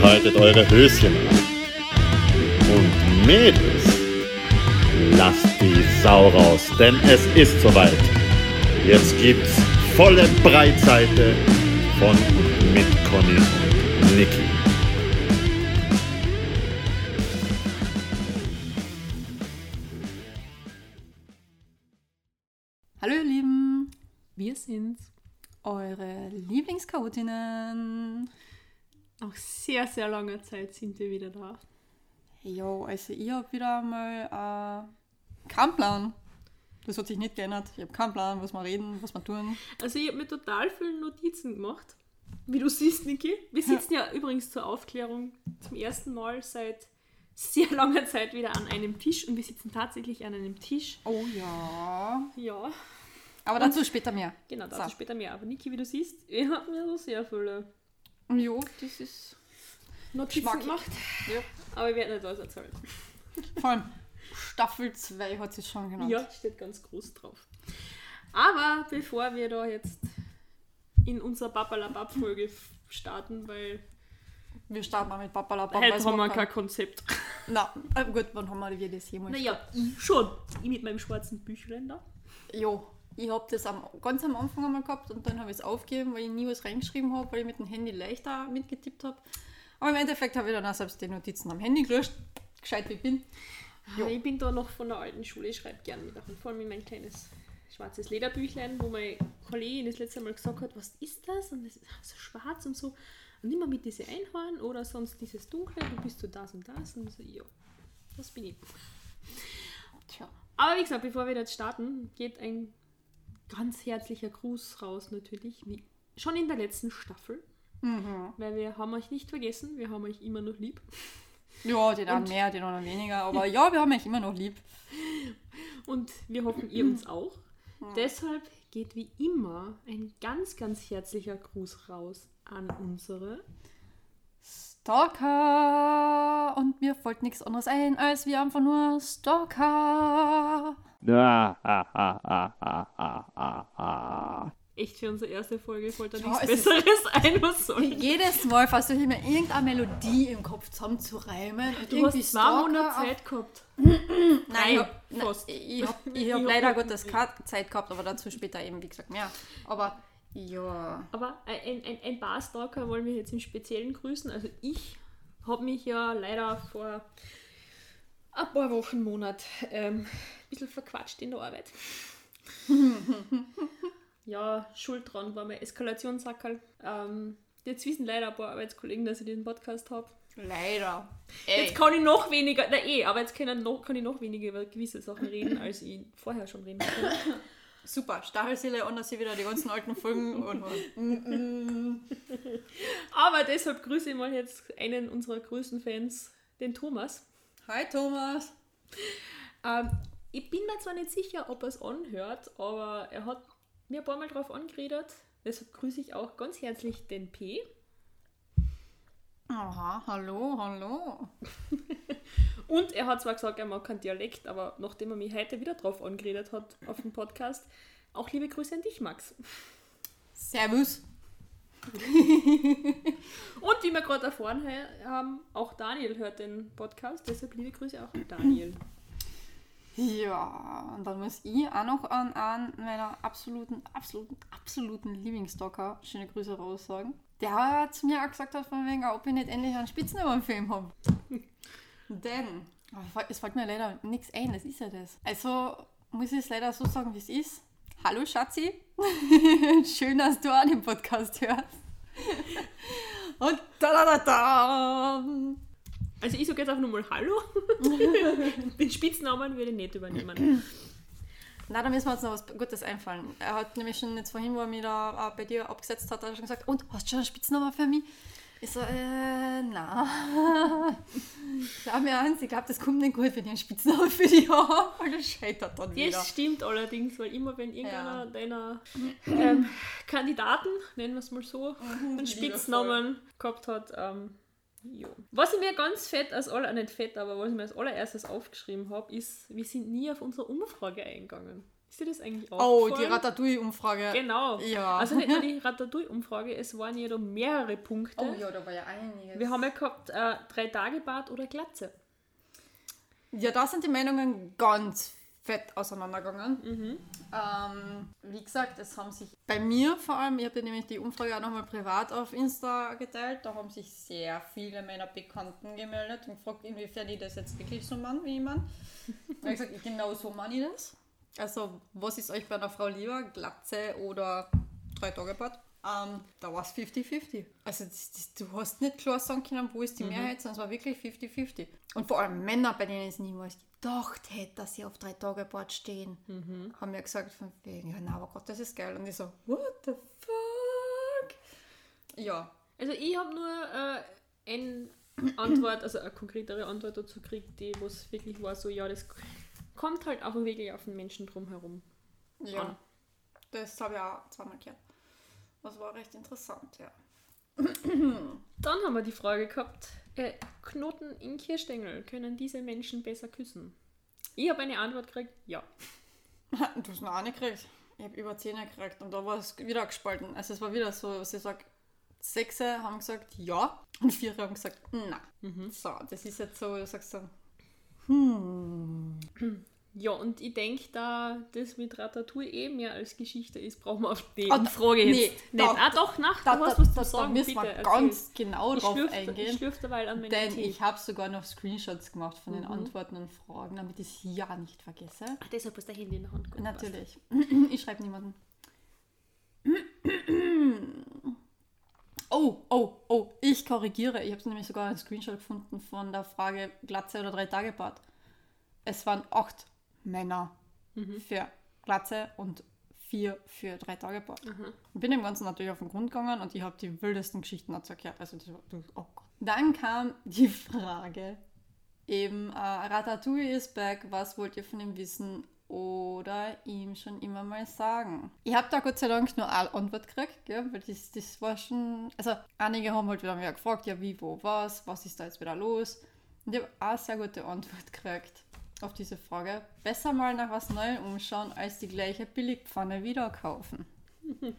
Behaltet eure Höschen an. Und Mädels, lasst die Sau raus, denn es ist soweit. Jetzt gibt's volle Breitseite von mit Conny und Niki. Hallo ihr Lieben, Wir sind's. eure Lieblingschaotinnen. Nach sehr, sehr langer Zeit sind wir wieder da. Jo, also ich habe wieder mal äh, keinen Plan. Das hat sich nicht geändert. Ich habe keinen Plan, was wir reden, was wir tun. Also ich habe mir total viele Notizen gemacht. Wie du siehst, Niki. Wir sitzen ja übrigens zur Aufklärung zum ersten Mal seit sehr langer Zeit wieder an einem Tisch und wir sitzen tatsächlich an einem Tisch. Oh ja. Ja, Aber dazu später mehr. genau, dazu So. später mehr. Aber Niki, wie du siehst, wir haben mir so sehr viele Jo, das ist. Notizen Geschmack. gemacht. Ja. Aber ich werde nicht alles erzählen. Vor allem Staffel 2 hat sie schon genannt. Ja, steht ganz groß drauf. Aber bevor wir da jetzt in unserer Babalabab-Folge starten, weil Wir starten mal mit Papa Lapa. heute haben wir kein Konzept. Na, äh, gut, wann haben wir das jemals? Naja, ich schon. Ich mit meinem schwarzen Büchlein da. Jo, ich habe das am, ganz am Anfang einmal gehabt und dann habe ich es aufgegeben, weil ich nie was reingeschrieben habe, weil ich mit dem Handy leichter mitgetippt habe. Aber im Endeffekt habe ich dann auch selbst die Notizen am Handy gelöscht, gescheit wie ich bin. Jo. Ich bin da noch von der alten Schule, ich schreibe gerne mit. Und vor allem in mein kleines schwarzes Lederbüchlein, wo meine Kollegin das letzte Mal gesagt hat, was ist das? Und das ist so schwarz und so. Und immer mit diese Einhorn oder sonst dieses Dunkle, du bist du das und das. Und so, ja, das bin ich. Tja. Aber wie gesagt, bevor wir jetzt starten, geht ein ganz herzlicher Gruß raus natürlich, wie schon in der letzten Staffel. Mhm. Weil wir haben euch nicht vergessen, wir haben euch immer noch lieb. Ja, den einen mehr, den anderen weniger, aber ja, wir haben euch immer noch lieb. Und wir hoffen, ihr uns auch. Deshalb geht wie immer ein ganz, ganz herzlicher Gruß raus an unsere. Stalker! Und mir folgt nichts anderes ein, als wir einfach nur Stalker. Ah, ah, ah, ah, ah, ah. Echt für unsere erste Folge wollte Ja, nichts Besseres ein, was soll ich? Jedes Mal versuche ich mir irgendeine Melodie im Kopf zusammenzureimen. und Du irgendwie hast zwei Stalker Monate Zeit gehabt. Nein, ich Nein, habe fast. ich hab, ich Ich hab hab leider Gottes keine Zeit gehabt, aber dazu später eben, wie gesagt, mehr. Aber ja. Aber ein, ein, ein paar Stalker wollen wir jetzt im Speziellen grüßen. Also ich habe mich ja leider vor ein paar Wochen, Monat ähm, ein bisschen verquatscht in der Arbeit. ja, schuld dran war mein Eskalationssackerl. Ähm, jetzt wissen leider ein paar Arbeitskollegen, dass ich diesen Podcast habe. Leider. Jetzt kann ich noch weniger, na eh, aber jetzt kann ich noch, kann ich noch weniger über gewisse Sachen reden, als ich vorher schon reden konnte. Super, Stachelseele und dass sie wieder die ganzen alten Folgen und Aber deshalb grüße ich mal jetzt einen unserer größten Fans, den Thomas. Hi Thomas. Ähm, ich bin mir zwar nicht sicher, ob er es anhört, aber er hat mir ein paar Mal drauf angeredet. Deshalb grüße ich auch ganz herzlich den P. Aha, hallo, hallo. Und er hat zwar gesagt, er mag keinen Dialekt, aber nachdem er mich heute wieder drauf angeredet hat auf dem Podcast, auch liebe Grüße an dich, Max. Servus. Und wie wir gerade erfahren haben, auch Daniel hört den Podcast, deshalb liebe Grüße auch an Daniel. Ja, und dann muss ich auch noch an einen meiner absoluten, absoluten, absoluten Lieblingsstalker schöne Grüße raussagen. Der zu mir auch gesagt hat, von wegen, ob ich nicht endlich einen Spitznamen-Film habe. Denn, es fällt mir leider nichts ein, das ist ja das. Also muss ich es leider so sagen, wie es ist. Hallo Schatzi, schön, dass du an dem Podcast hörst. Und da da da da. Also ich sage jetzt einfach nur mal Hallo. den Spitznamen würde ich nicht übernehmen. Na, da müssen wir uns noch was Gutes einfallen. Er hat nämlich schon jetzt vorhin, wo er mich da äh, bei dir abgesetzt hat, hat er schon gesagt, und, hast du schon einen Spitznamen für mich? Ich so, äh, na. Schau mir an, ich glaube, das kommt nicht gut, wenn ich einen Spitznamen für dich habe, weil das scheitert dann wieder. Das stimmt allerdings, weil immer wenn irgendeiner Ja. deiner ähm, Kandidaten, nennen wir es mal so, einen liebevoll. Spitznamen gehabt hat, ähm, jo. Was ich mir ganz fett als aller, nicht fett, aber was ich mir als allererstes aufgeschrieben habe, ist, wir sind nie auf unsere Umfrage eingegangen. Ist dir das eigentlich auch Oh, die Ratatouille-Umfrage. Genau. Ja. Also nicht nur die Ratatouille-Umfrage, es waren ja da mehrere Punkte. Oh ja, da war ja einiges. Wir haben ja gehabt, äh, drei Tage Bad oder Glatze. Ja, da sind die Meinungen ganz fett auseinandergegangen. Mhm. Ähm, wie gesagt, es haben sich bei mir vor allem, ich habe nämlich die Umfrage auch nochmal privat auf Insta geteilt, da haben sich sehr viele meiner Bekannten gemeldet und gefragt, inwiefern ich das jetzt wirklich so mache, wie ich meine. Ich habe gesagt, genau so mache ich das. Also, was ist euch bei einer Frau lieber, Glatze oder drei Tage Bad? Ähm, da war es 50-50. Also das, das, du hast nicht klar sagen können, wo ist die Mehrheit, sondern es war wirklich 50-50. Und vor allem Männer, bei denen es niemals gedacht hätte, dass sie auf drei Tage Bad stehen, haben mir gesagt von wegen, ja, na, aber Gott, das ist geil. Und ich so, what the fuck? Ja, Also ich habe nur äh, eine Antwort, also eine konkretere Antwort dazu gekriegt, die was wirklich war so, ja, das kommt halt auch wirklich auf den Menschen drumherum. ja. An. Das habe ich auch zweimal gehört. Das war recht interessant, ja. Dann haben wir die Frage gehabt, äh, Knoten in Kirschstängel, können diese Menschen besser küssen? Ich habe eine Antwort gekriegt, ja. Du hast noch eine gekriegt. Ich habe über 10 gekriegt und da war es wieder gespalten. Also es war wieder so, sie sagt, sechs haben gesagt ja und vier haben gesagt nein. So, das ist jetzt so, du sagst dann, Ja, und ich denke, da das mit Ratatouille eh mehr als Geschichte ist, brauchen wir auf die Ah, da- Frage jetzt nee, nicht. da- ah, doch, nach, da, du da, hast was da, zu da sagen, müssen bitte. wir ganz genau ich drauf schlürfe, eingehen. Ich schlürfe derweil an Denn Tee. ich habe sogar noch Screenshots gemacht von Mhm. den Antworten und Fragen, damit ich es ja nicht vergesse. Ach, deshalb hast du dein Handy in der Hand gehabt. Natürlich. Ich schreibe niemanden. Oh, oh, oh, ich korrigiere. Ich habe nämlich sogar einen Screenshot gefunden von der Frage Glatze oder drei Tage Bad. Es waren acht Männer für Glatze und vier für drei Tage Bad. Ich bin dem Ganzen natürlich auf den Grund gegangen und ich habe die wildesten Geschichten dazu erklärt. Also, das du- oh Gott. Dann kam die Frage, eben äh, Ratatouille ist back, was wollt ihr von ihm wissen oder ihm schon immer mal sagen? Ich habe da Gott sei Dank nur eine Antwort gekriegt, gell? weil das, das war schon, also einige haben halt wieder mehr gefragt, ja wie, wo, was, was ist da jetzt wieder los? Und ich habe eine sehr gute Antwort gekriegt auf diese Frage. Besser mal nach was Neuem umschauen, als die gleiche Billigpfanne wieder kaufen.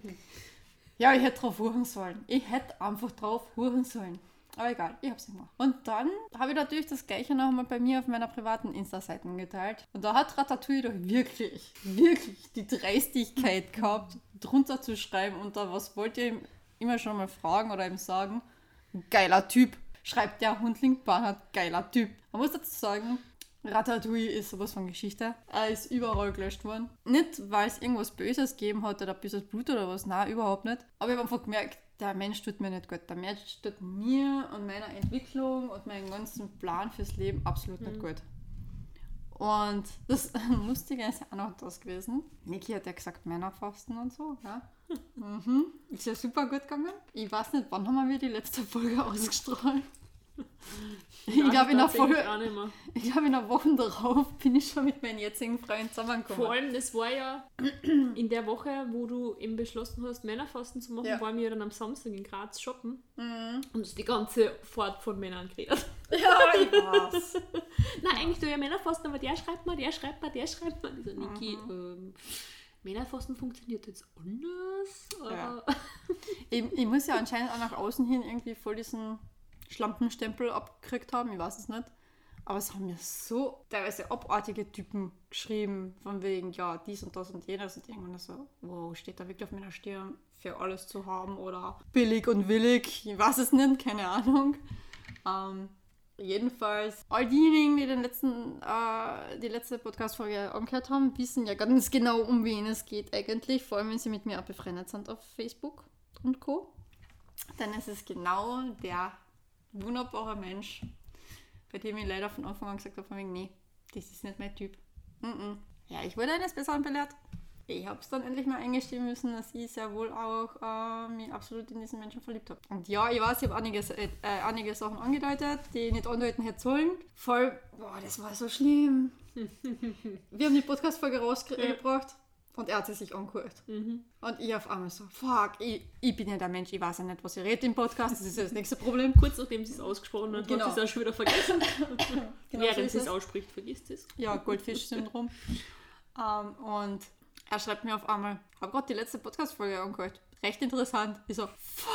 Ja, ich hätte drauf huren sollen. Ich hätte einfach drauf huren sollen. Aber egal, ich hab's nicht gemacht. Und dann habe ich natürlich das gleiche noch mal bei mir auf meiner privaten Insta-Seiten geteilt. Und da hat Ratatouille doch wirklich, wirklich die Dreistigkeit gehabt, drunter zu schreiben und da was wollt ihr ihm immer schon mal fragen oder ihm sagen? Geiler Typ. Schreibt der Hundling Barnard, geiler Typ. Man muss dazu sagen, Ratatouille ist sowas von Geschichte. Er ist überall gelöscht worden. Nicht, weil es irgendwas Böses gegeben hat oder böses Blut oder was, nein, überhaupt nicht. Aber ich habe einfach gemerkt, der Mensch tut mir nicht gut. Der Mensch tut mir und meiner Entwicklung und meinem ganzen Plan fürs Leben absolut nicht gut. Und das Lustige ist ja auch noch das gewesen. Niki hat ja gesagt, Männerfasten und so. Ja. Mhm. Ist ja super gut gegangen. Ich weiß nicht, wann haben wir die letzte Folge ausgestrahlt? Ich glaube, in der Folge, ich glaube, in einer Woche darauf bin ich schon mit meinen jetzigen Freund zusammengekommen. Vor allem, das war ja in der Woche, wo du eben beschlossen hast, Männerfasten zu machen, Ja. waren wir dann am Samstag in Graz shoppen Mhm. und die ganze Fahrt von Männern geredet. Ja, ich weiß. Nein, eigentlich du ja Männerfasten, aber der schreibt mal, der schreibt mal, der schreibt mal. Ich so, Niki, Mhm. ähm, Männerfasten funktioniert jetzt anders, aber Ich, ich muss ja anscheinend auch nach außen hin irgendwie voll diesen Schlampenstempel abgekriegt haben, ich weiß es nicht. Aber es haben mir so teilweise abartige Typen geschrieben, von wegen, ja, dies und das und jenes und irgendwann so, wow, steht da wirklich auf meiner Stirn für alles zu haben oder billig und willig, ich weiß es nicht, keine Ahnung. Ähm, jedenfalls, all diejenigen, die den letzten, äh, die letzte Podcast-Folge angehört haben, wissen ja ganz genau, um wen es geht eigentlich, vor allem wenn sie mit mir befreundet sind auf Facebook und Co. Dann ist genau der wunderbare Mensch, bei dem ich leider von Anfang an gesagt habe, nee, das ist nicht mein Typ. Mm -mm. Ja, ich wurde eines Besseren belehrt. Ich habe es dann endlich mal eingestehen müssen, dass ich sehr wohl auch äh, mich absolut in diesen Menschen verliebt habe. Und ja, ich weiß, ich habe einige, äh, einige Sachen angedeutet, die ich nicht andeuten hätte sollen. Voll, boah, das war so schlimm. Wir haben die Podcast-Folge rausgebracht und er hat sie sich angehört. Mhm. Und ich auf einmal so, fuck, ich, ich bin ja der Mensch, ich weiß ja nicht, was ihr redet im Podcast, das ist ja das nächste Problem. kurz nachdem sie es ausgesprochen hat, Genau. hat sie es auch schon wieder vergessen. Genau so Während ist sie es ausspricht, vergisst es. Ja, Goldfisch-Syndrom. ähm, und er schreibt mir auf einmal, habe gerade die letzte Podcast-Folge angehört. Recht interessant. Ich so, fuck,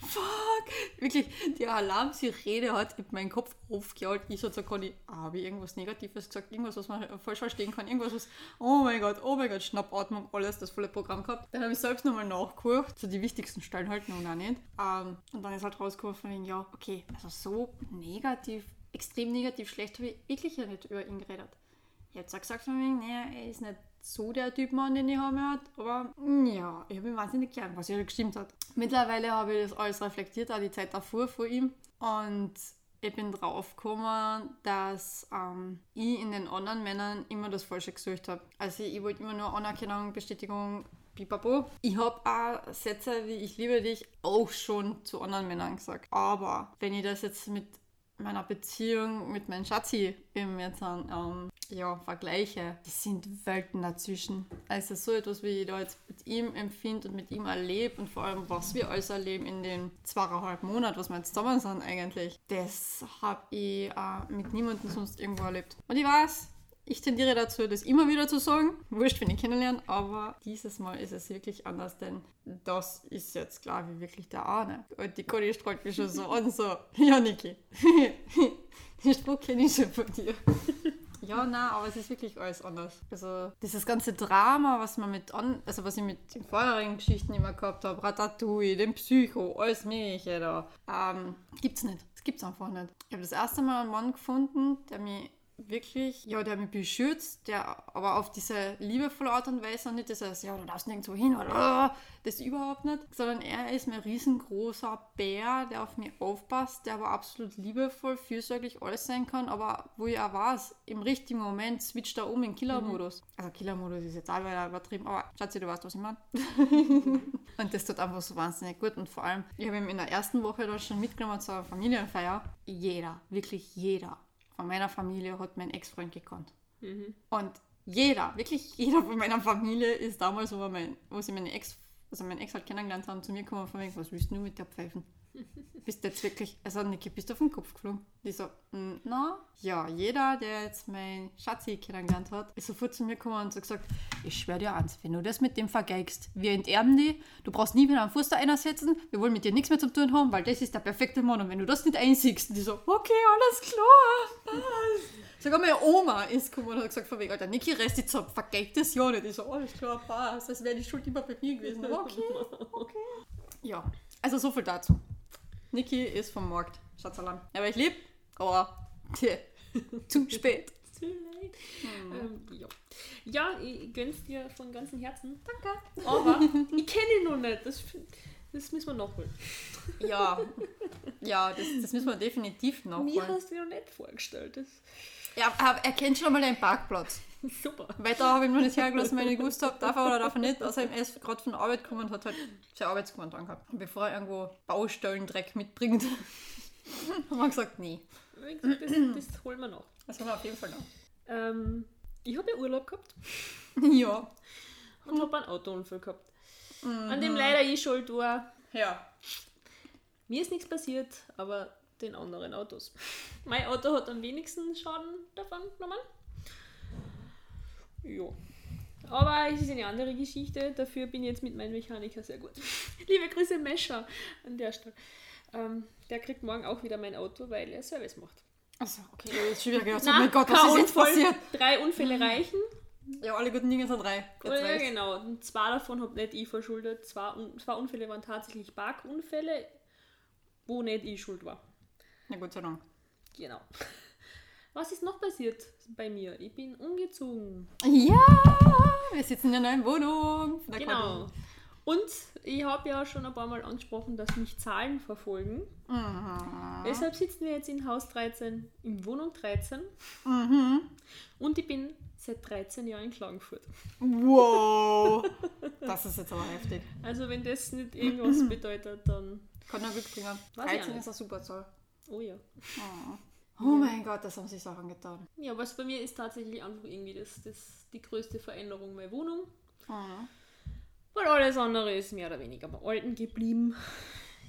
fuck. Wirklich, die Alarmsirene hat in meinen Kopf aufgeholt. Ich so zu Conny, habe ich irgendwas Negatives gesagt, irgendwas, was man falsch verstehen kann, irgendwas, was, oh mein Gott, oh mein Gott, Schnappatmung, alles, das volle Programm gehabt. Dann habe ich selbst nochmal nachgeguckt, so die wichtigsten Stellen halt noch nicht. Ähm, und dann ist halt rausgekommen von wegen, ja, okay, also so negativ, extrem negativ schlecht habe ich wirklich ja nicht über ihn geredet. Ich habe zwar gesagt von wegen, naja, er ist nicht so der Typ Mann, den ich haben hat, aber mm, ja, ich habe ihn wahnsinnig gern, was ja gestimmt hat. Mittlerweile habe ich das alles reflektiert, auch die Zeit davor vor ihm und ich bin draufgekommen, dass ähm, ich in den anderen Männern immer das Falsche gesucht habe. Also ich wollte immer nur Anerkennung, Bestätigung, pipapo. Ich habe auch Sätze wie ich liebe dich auch schon zu anderen Männern gesagt. Aber wenn ich das jetzt mit meiner Beziehung mit meinem Schatzi eben jetzt ähm, ja, vergleiche, das sind Welten dazwischen. Also so etwas, wie ich da jetzt mit ihm empfinde und mit ihm erlebe und vor allem, was wir alles erleben in den zweieinhalb Monaten, was wir jetzt zusammen sind eigentlich, das habe ich äh, mit niemandem sonst irgendwo erlebt. Und ich weiß, ich tendiere dazu, das immer wieder zu sagen. Wurscht, wenn ich kennenlerne, aber dieses Mal ist es wirklich anders, denn das ist jetzt klar wie wirklich der Arne. Und die Conny strahlt mich schon so an, so, ja, Niki, den Spruch kenne ich schon von dir. Ja, na, aber es ist wirklich alles anders. Also dieses ganze Drama, was man mit an, also was ich mit den vorherigen Geschichten immer gehabt habe, Ratatouille, den Psycho, alles mögliche da, ähm, gibt's nicht. Das gibt's einfach nicht. Ich habe das erste Mal einen Mann gefunden, der mich wirklich, ja, der mich beschützt, der aber auf diese liebevolle Art und Weise und nicht dieses, ja, du darfst nirgendwo hin oder das überhaupt nicht, sondern er ist mir ein riesengroßer Bär, der auf mich aufpasst, der aber absolut liebevoll, fürsorglich alles sein kann, aber wo ich auch weiß, im richtigen Moment switcht er um in Killer-Modus. Mhm. Also Killer-Modus ist jetzt auch wieder übertrieben, aber Schatzi, du weißt, was ich meine. und das tut einfach so wahnsinnig gut und vor allem, ich habe ihn in der ersten Woche da schon mitgenommen zur Familienfeier. Jeder, wirklich jeder von meiner Familie hat mein Ex-Freund gekannt. Mhm. Und jeder, wirklich jeder von meiner Familie ist damals, wo, mein, wo sie meine Ex, also mein Ex halt kennengelernt haben, zu mir gekommen von wegen, was willst du mit der Pfeifen? Bist du jetzt wirklich, also Niki, bist du auf den Kopf geflogen? Die so, mm, na, ja, jeder, der jetzt mein Schatzi kennengelernt hat, ist sofort zu mir gekommen und so gesagt, ich schwöre dir eins, wenn du das mit dem vergeigst, wir enterben die, du brauchst nie wieder einen Fuß da einsetzen, wir wollen mit dir nichts mehr zu tun haben, weil das ist der perfekte Mann und wenn du das nicht einsiegst, die so, okay, alles klar, passt. Sogar meine Oma ist gekommen und hat gesagt, von wegen, Alter, Niki, rest jetzt ab, vergeigt das ja nicht. Ich so, alles klar, passt, als wäre die Schuld immer bei mir gewesen. Okay, okay. Ja, also so viel dazu. Niki ist vom Markt. Schatzalarm. Aber ich lieb, aber zu spät. Too late. Hm. Ähm, ja. ja, ich gönn's dir von ganzem Herzen. Danke. Aber ich kenne ihn noch nicht. Das, das müssen wir nachholen. Ja, ja das, das müssen wir definitiv nachholen. Mir hast du noch nicht vorgestellt. Das ja, er kennt schon mal den Parkplatz. Super. Weiter habe ich noch nicht hergelassen, wenn ich gewusst habe, darf er oder darf er nicht. Außerdem er ist gerade von der Arbeit gekommen und hat halt sein Arbeitsgewand angehabt. Bevor er irgendwo Baustellendreck mitbringt, haben wir gesagt, nee. Das, das holen wir noch. Das holen wir auf jeden Fall noch. Ähm, ich habe ja Urlaub gehabt. ja. Und habe einen Autounfall gehabt. Mhm. An dem leider ich schuld war. Ja. Mir ist nichts passiert, aber den anderen Autos. Mein Auto hat am wenigsten Schaden davon genommen. Ja. Aber es ist eine andere Geschichte. Dafür bin ich jetzt mit meinem Mechaniker sehr gut. Liebe Grüße, Mescher, an der Stelle. Ähm, der kriegt morgen auch wieder mein Auto, weil er Service macht. Achso, okay, das ist schwierig. Oh mein Gott, was ist jetzt passiert? Drei Unfälle reichen. Ja, alle guten Dinge sind drei. Ja, genau. Und zwei davon habe nicht ich verschuldet. Zwei, zwei Unfälle waren tatsächlich Parkunfälle, wo nicht ich schuld war. Na Gott sei Dank. Genau. Was ist noch passiert bei mir? Ich bin umgezogen. Ja, wir sitzen in einer neuen Wohnung. Genau. Und ich habe ja schon ein paar Mal angesprochen, dass mich Zahlen verfolgen. Mhm. Deshalb sitzen wir jetzt in Haus 13, in Wohnung 13. Mhm. Und ich bin seit 13 Jahren in Klagenfurt. Wow! das ist jetzt aber heftig. Also wenn das nicht irgendwas bedeutet, dann... Kann er Glück bringen. 13 ist eine super Zahl. Oh ja. Oh. Oh mein Gott, das haben sich Sachen getan. Ja, was bei mir ist tatsächlich einfach irgendwie das, das, die größte Veränderung meine Wohnung. Mhm. Weil alles andere ist mehr oder weniger beim Alten geblieben.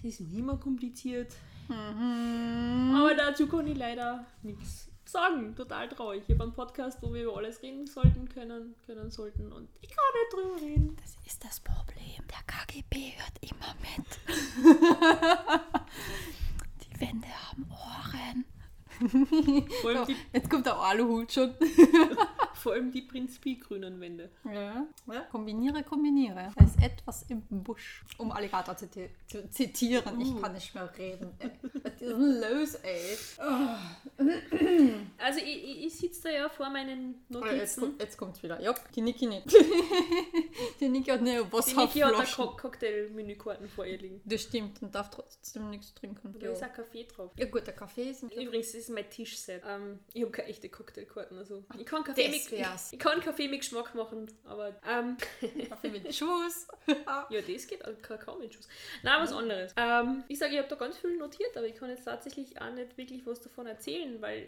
Ist nicht mehr kompliziert. Mhm. Aber dazu kann ich leider nichts sagen. Total traurig. Ich habe einen Podcast, wo wir über alles reden sollten, können, können sollten und ich kann nicht drüber reden. Das ist das Problem. Der KGB hört immer mit. Wände haben Ohren. Allem die, Jetzt kommt der Aluhut schon. vor allem die Prinz Pi grünen Wände. Ja. ja. Kombiniere, kombiniere. Da ist etwas im Busch. Um Alligator zu, zu zitieren. Ich kann nicht mehr reden. Was ist denn los, ey? Also ich, ich, sitze da ja vor meinen Oh, jetzt, Notizen. kommt, jetzt kommt's wieder. Ja, die Niki nicht. die Niki hat eine Die Niki hat. Co Cocktail-Menükarten vor ihr liegen. Das stimmt und darf trotzdem nichts trinken. Da Ja. ist auch Kaffee drauf. ja gut, der Kaffee ist... Übrigens, ist mein Tischset. Ähm, ich habe keine echte Cocktailkarten. Also ich kann Kaffee, mit, ich kann Kaffee mit Geschmack machen, aber ähm, Kaffee mit Schuss. ja, das geht, also Kakao mit Schuss. Nein, was anderes. Ähm, ich sage, ich habe da ganz viel notiert, aber ich kann jetzt tatsächlich auch nicht wirklich was davon erzählen, weil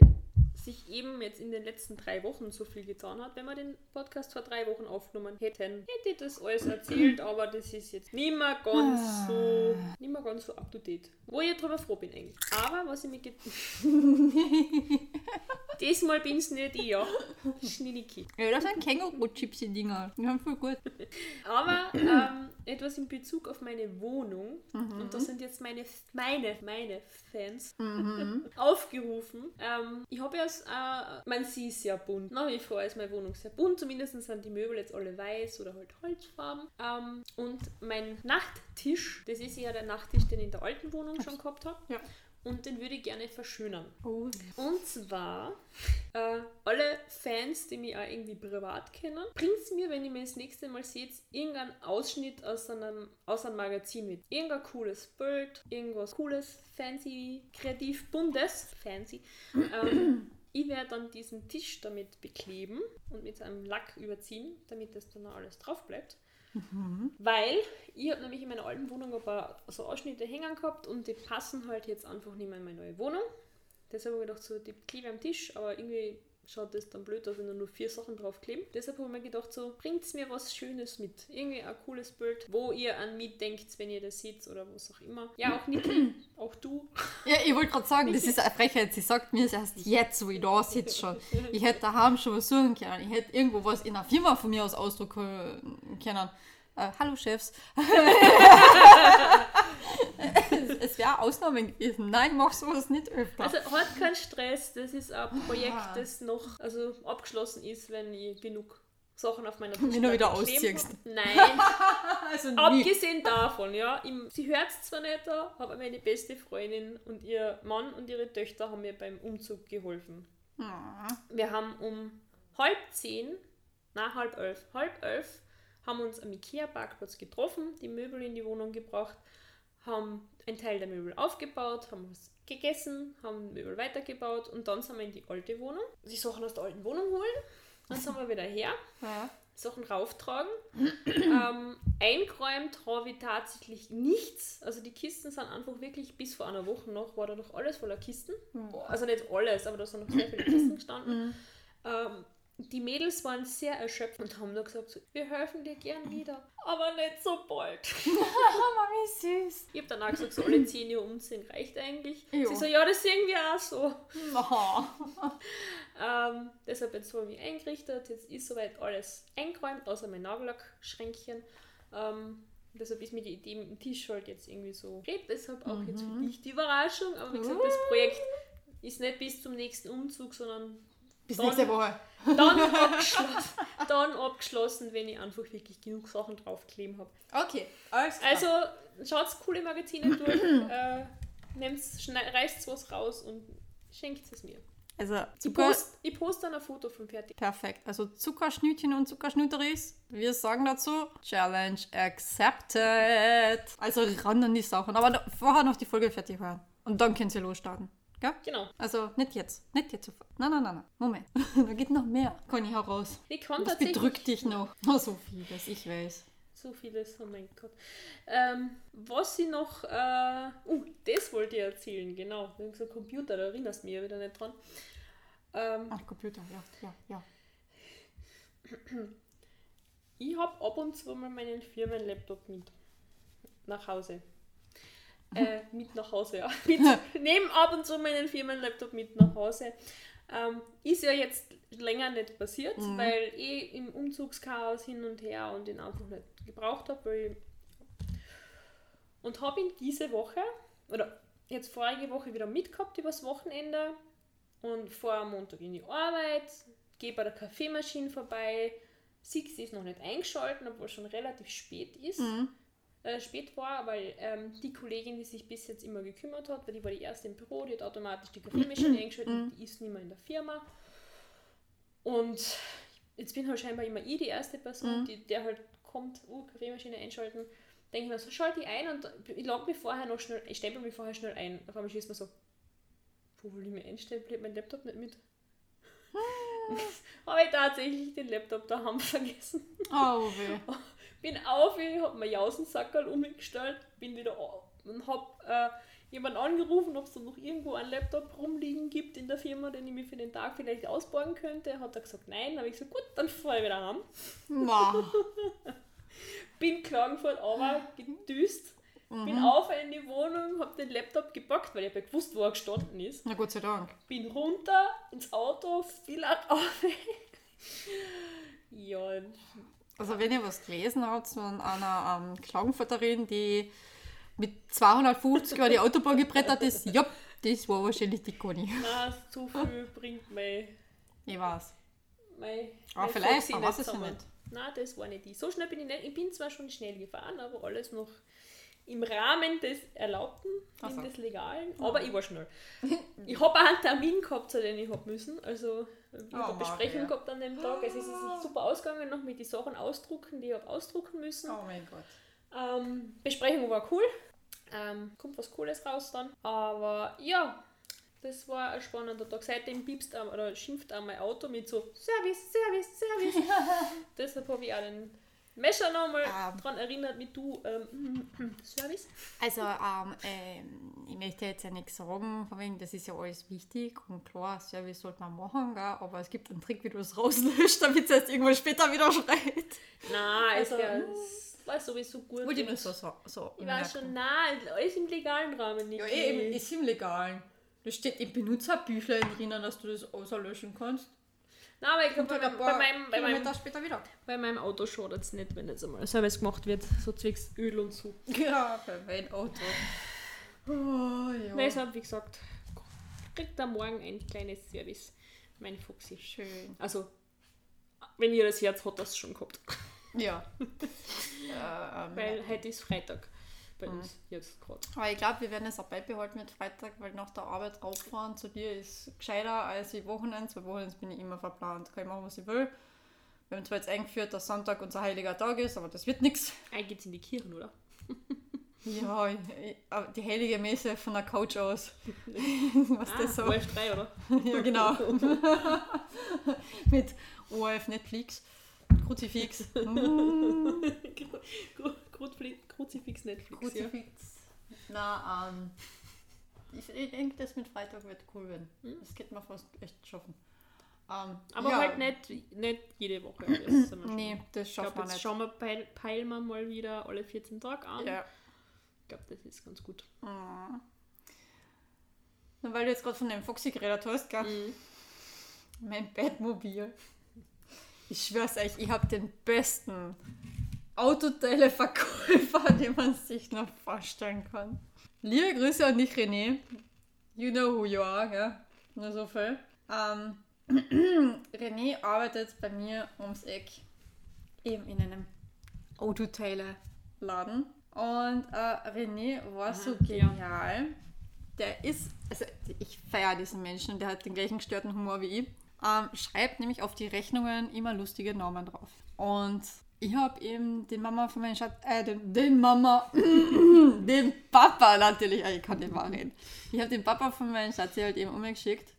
sich eben jetzt in den letzten drei Wochen so viel getan hat. Wenn wir den Podcast vor drei Wochen aufgenommen hätten, hätte ich das alles erzählt, aber das ist jetzt nicht mehr ganz so, nicht mehr ganz so up to date. Wo ich drüber froh bin eigentlich. Aber was ich mir Diesmal bin es nicht ich, ja. Schninniki. ja, das sind Känguru-Chipsy-Dinger. Die haben voll gut. Aber ähm, etwas in Bezug auf meine Wohnung, und da sind jetzt meine, meine, meine Fans aufgerufen. Ähm, ich habe ja, s- äh, man sieht sehr bunt. Nach wie vor ist meine Wohnung sehr bunt, zumindest sind die Möbel jetzt alle weiß oder halt Holzfarben. Ähm, und mein Nachttisch, das ist ja der Nachttisch, den ich in der alten Wohnung schon gehabt habe. Ja. Und den würde ich gerne verschönern. Oh. Und zwar, äh, alle Fans, die mich auch irgendwie privat kennen, bringt mir, wenn ihr mir das nächste Mal seht, irgendeinen Ausschnitt aus einem, aus einem Magazin mit. Irgendein cooles Bild, irgendwas cooles, fancy, kreativ, buntes, fancy. Ähm, ich werde dann diesen Tisch damit bekleben und mit einem Lack überziehen, damit das dann auch alles drauf bleibt. Weil ich habe nämlich in meiner alten Wohnung ein paar so Ausschnitte hängen gehabt und die passen halt jetzt einfach nicht mehr in meine neue Wohnung. Deshalb habe ich gedacht, so, die klebe am Tisch, aber irgendwie schaut das dann blöd aus, wenn da nur vier Sachen draufkleben. Deshalb habe ich mir gedacht, so, bringt mir was Schönes mit. Irgendwie ein cooles Bild, wo ihr an mich denkt, wenn ihr das seht oder was auch immer. Ja, auch Niki, auch du. Ja, ich wollte gerade sagen, das ist eine Frechheit. Sie sagt mir es erst jetzt, wo ich da sitze schon. Ich hätte daheim schon was suchen können. Ich hätte irgendwo was in einer Firma von mir aus ausdrucken können. Äh, hallo Chefs. es wäre Ausnahme gewesen. Nein, mach sowas nicht öfter. Also hat keinen Stress, das ist ein Projekt, das noch also abgeschlossen ist, wenn ich genug Sachen auf meiner Wenn du wieder Tischplatte kleben ausziehst. Nein, also nie. Abgesehen davon, ja, im, sie hört es zwar nicht, aber meine beste Freundin und ihr Mann und ihre Töchter haben mir beim Umzug geholfen. Ah. Wir haben um halb zehn, na halb elf, halb elf, haben uns am Ikea-Parkplatz getroffen, die Möbel in die Wohnung gebracht, haben einen Teil der Möbel aufgebaut, haben was gegessen, haben Möbel weitergebaut und dann sind wir in die alte Wohnung, die Sachen aus der alten Wohnung holen, dann sind wir wieder her, Ja. Sachen rauftragen. ähm, eingeräumt habe ich tatsächlich nichts. Also die Kisten sind einfach wirklich bis vor einer Woche noch, war da noch alles voller Kisten. Boah. Also nicht alles, aber da sind noch sehr viele Kisten gestanden. ähm, die Mädels waren sehr erschöpft und haben nur gesagt, so, wir helfen dir gern wieder, aber nicht so bald. Mama, wie süß. Ich habe dann auch gesagt, so alle zehn Jahre umziehen reicht eigentlich. Jo. Sie so, ja, das sehen wir auch so. Ähm, deshalb jetzt habe ich mich eingerichtet. Jetzt ist soweit alles eingeräumt, außer mein Nagellackschränkchen. Ähm, deshalb ist mir die Idee mit dem Tisch halt jetzt irgendwie so geht. Deshalb auch jetzt für dich die Überraschung. Aber wie gesagt, das Projekt ist nicht bis zum nächsten Umzug, sondern Bis Dann- nächste Woche. dann abgeschlossen, dann abgeschlossen, wenn ich einfach wirklich genug Sachen draufkleben habe. Okay, alles klar. Also schaut coole Magazine durch, äh, nehmt's, reißt was raus und schenkt es mir. also Ich Zucker, poste ich post dann ein Foto von fertig. perfekt. Also Zuckerschnütchen und Zuckerschnüteris. Wir sagen dazu, Challenge accepted. Also ran an die Sachen. Aber vorher noch die Folge fertig hören. Und dann könnt ihr losstarten. Gell? Genau. Also nicht jetzt. Nicht jetzt sofort. Nein, nein, nein, nein. Moment. da geht noch mehr. Conny, heraus. Ich kann Was tatsächlich bedrückt dich noch? Oh, so vieles, ich weiß. so vieles, oh mein Gott. Ähm, was ich noch, äh, uh, das wollte ich erzählen, genau. Gesagt Computer, da erinnerst du mich ja wieder nicht dran. Ähm, Ach, Computer, ja, ja, ja. ich habe ab und zu mal meinen Firmenlaptop mit nach Hause. Äh, mit nach Hause, ja. Mit, nehme ab und zu meinen Firmenlaptop mit nach Hause. Ähm, ist ja jetzt länger nicht passiert, weil ich im Umzugschaos hin und her und ihn einfach nicht gebraucht habe. Und habe ihn diese Woche, oder jetzt vorige Woche wieder mitgehabt übers Wochenende und fahre am Montag in die Arbeit, gehe bei der Kaffeemaschine vorbei, sie ist noch nicht eingeschalten, obwohl es schon relativ spät ist. Äh, spät war, weil ähm, die Kollegin, die sich bis jetzt immer gekümmert hat, weil die war die erste im Büro, die hat automatisch die Kaffeemaschine eingeschaltet, die ist nicht mehr in der Firma. Und jetzt bin halt scheinbar immer ich die erste Person, die, der halt kommt, uh, Kaffeemaschine einschalten. Denke ich mir so, schalte ich ein und ich logge mich vorher noch schnell, ich stempel mich vorher schnell ein. Auf einmal schießt mir so, wo will ich mich einstempeln? Ich mein Laptop nicht mit. Habe ich tatsächlich den Laptop daheim vergessen. Oh, weh. Bin auf, ich hab mir Jausensackerl umgestellt, bin wieder auf und hab äh, jemanden angerufen, ob es da noch irgendwo einen Laptop rumliegen gibt in der Firma, den ich mir für den Tag vielleicht ausborgen könnte. Hat er gesagt, nein. habe ich gesagt, gut, dann fahr ich wieder heim. Ma. Bin Klagenfurt aber gedüst. Bin auf in die Wohnung, hab den Laptop gepackt, weil ich ja gewusst, wo er gestanden ist. Na Gott sei Dank. Bin runter ins Auto, viel auf. ja, Also wenn ihr was gelesen habt von einer ähm, Klagenfurterin, die mit 250 über die Autobahn gebrettert ist, ja, das war wahrscheinlich die Conny. na, zu viel bringt mein, Ich weiß. mein, Aber vielleicht, man weiß es ja nicht. Nein, das war nicht die. So schnell bin ich nicht. Ich bin zwar schon schnell gefahren, aber alles noch im Rahmen des Erlaubten, Ach so. des Legalen. Aber ich war schnell. ich habe auch einen Termin gehabt, zu den ich hab müssen. Also ich Oh, Besprechung gehabt an dem Tag. Es ist super ausgegangen, noch mit den Sachen ausdrucken, die ich habe ausdrucken müssen. Oh mein Gott. Ähm, Besprechung war cool. Ähm, kommt was Cooles raus dann. Aber ja, das war ein spannender Tag. Seitdem piepst oder schimpft auch mein Auto mit so Service, Service, Service. Deshalb habe ich auch den Mescher nochmal Ähm. dran erinnert mit du ähm, Service. Also, ähm, ähm, ich möchte jetzt ja nichts sagen, von wegen, das ist ja alles wichtig und klar, Service sollte man machen, gell? aber es gibt einen Trick, wie du es rauslöscht, damit es erst irgendwann später wieder schreit. Nein, Also, es wär- es war sowieso gut. Wollte ich nur so, so, so ich war schon nah, alles im legalen Rahmen. Ja, Niki. eben, ist im Legalen. Da steht im Benutzerbüchlein drinnen, dass du das auslöschen kannst. Nein, aber ich glaube, bei, halt bei, meinem, bei, meinem, später wieder. bei meinem Auto schadet es nicht, wenn jetzt einmal Service gemacht wird, so zwecks Öl und so. Ja, bei meinem Auto. Oh, ja. Deshalb, wie gesagt, kriegt er morgen ein kleines Service, mein Fuchsi. Schön. Also, wenn ihr das Herz hat, das schon gehabt. Ja. äh, ähm, Weil heute ist Freitag bei uns jetzt gerade. Aber ich glaube, wir werden es auch beibehalten mit Freitag, weil nach der Arbeit rauffahren zu dir ist gescheiter als die Wochenends, weil Wochenends bin ich immer verplant. Kann ich machen, was ich will. Wir haben zwar jetzt eingeführt, dass Sonntag unser heiliger Tag ist, aber das wird nichts. Eigentlich geht's in die Kirchen, oder? Ja, ich, ich, die heilige Messe von der Couch aus. was das so? OF 3, oder? Ja, genau. mit ORF Netflix. Kruzifix. Kru- Kruzifix Kruzifix Netflix. Ja. Kruzifix. Na, ähm. Ich, denke, das mit Freitag wird cool werden. Das geht man fast echt schaffen. Ähm, Aber ja, halt nicht, nicht jede Woche. Das. Nee, das Ich schaffen glaube, wir jetzt nicht. schauen wir, peil, peilen wir mal wieder alle 14 Tage an. Ja. Ich glaube, das ist ganz gut. Mhm. Na, weil du jetzt gerade von dem Foxy geredet hast, gell? Mhm. Mein Bettmobil. Ich schwör's euch, ich habe den besten Autoteileverkäufer, den man sich noch vorstellen kann. Liebe Grüße an dich, René. You know who you are, gell? Nur so viel. Ähm, René arbeitet bei mir ums Eck eben in einem Autoteile-Laden. Und äh, René war so Aha, ja. genial. Der ist, also ich feiere diesen Menschen, der hat den gleichen gestörten Humor wie ich. Ähm, schreibt nämlich auf die Rechnungen immer lustige Namen drauf. Und ich habe eben den Mama von meinem Schatz, äh, den, den Mama, den Papa natürlich, äh, ich kann nicht wahr reden. Ich habe den Papa von meinem Schatz halt eben umgeschickt.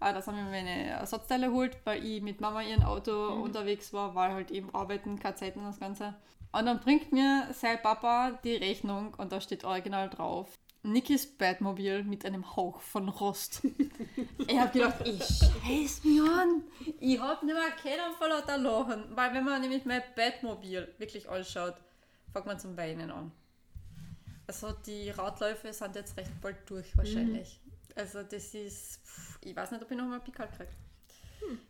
Ah, das haben wir meine Ersatzteile geholt, weil ich mit Mama ihrem Auto unterwegs war, weil halt eben arbeiten, keine Zeit und das Ganze. Und dann bringt mir sein Papa die Rechnung und da steht original drauf. Nikis Batmobil mit einem Hauch von Rost. ich habe gedacht, ich scheiß mich an. Ich hab nicht mehr keinen vor lauter Lachen. Weil wenn man nämlich mein Batmobil wirklich anschaut, fängt man zum Weinen an. Also die Radläufe sind jetzt recht bald durch wahrscheinlich. Also das ist, pff, ich weiß nicht, ob ich noch mal Pickel kriege.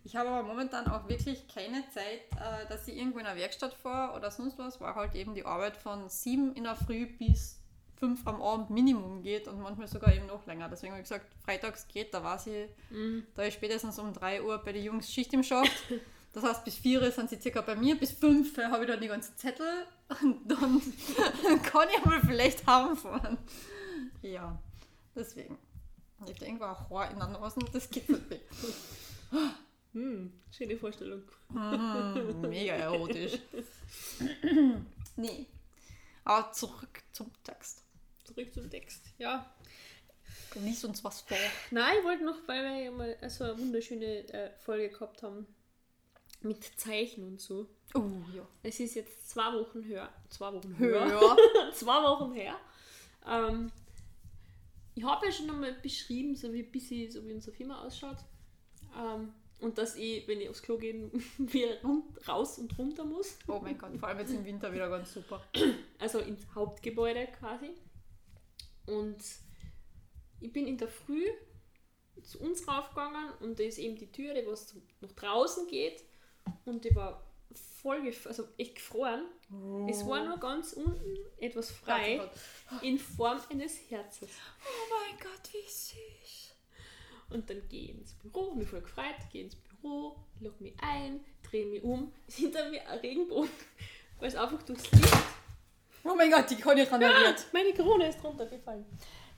Ich habe aber momentan auch wirklich keine Zeit, äh, dass ich irgendwo in der Werkstatt fahre oder sonst was, weil halt eben die Arbeit von sieben in der Früh bis fünf am Abend Minimum geht und manchmal sogar eben noch länger. Deswegen habe ich gesagt, freitags geht, da weiß ich, da ist spätestens um 3 Uhr bei den Jungs Schicht im Schacht. Das heißt, bis 4 Uhr sind sie circa bei mir, bis 5 Uhr habe ich dann die ganzen Zettel und dann kann ich mal vielleicht heimfahren. Ja, deswegen. Ich habe irgendwo ein Haar in der Nase, das geht nicht. Hm, schöne Vorstellung. Mhm, mega erotisch. nee. Aber zurück zum Text. Zurück zum Text. Ja. Lies uns was vor. Nein, ich wollte noch, weil wir ja mal so eine wunderschöne äh, Folge gehabt haben mit Zeichen und so. Oh, ja. Es ist jetzt zwei Wochen her. Zwei Wochen Höher. her. zwei Wochen her. Ähm, ich habe ja schon einmal beschrieben, so wie, bisschen, so wie unsere Firma ausschaut. Ähm, und dass ich, wenn ich aufs Klo gehe, wieder raus und runter muss. Oh mein Gott, vor allem jetzt im Winter wieder ganz super. Also ins Hauptgebäude quasi. Und ich bin in der Früh zu uns raufgegangen und da ist eben die Tür, die was nach draußen geht. Und die war voll, also echt gefroren. Es war nur ganz unten etwas frei in Form eines Herzes. Oh mein Gott, wie süß. Und dann gehe ich ins Büro, mich voll gefreut, gehe ins Büro, log mich ein, drehe mich um, ist hinter mir ein Regenbogen, weil es einfach durchs Licht Oh mein Gott, die kann ich renoviert. Meine Krone ist runtergefallen.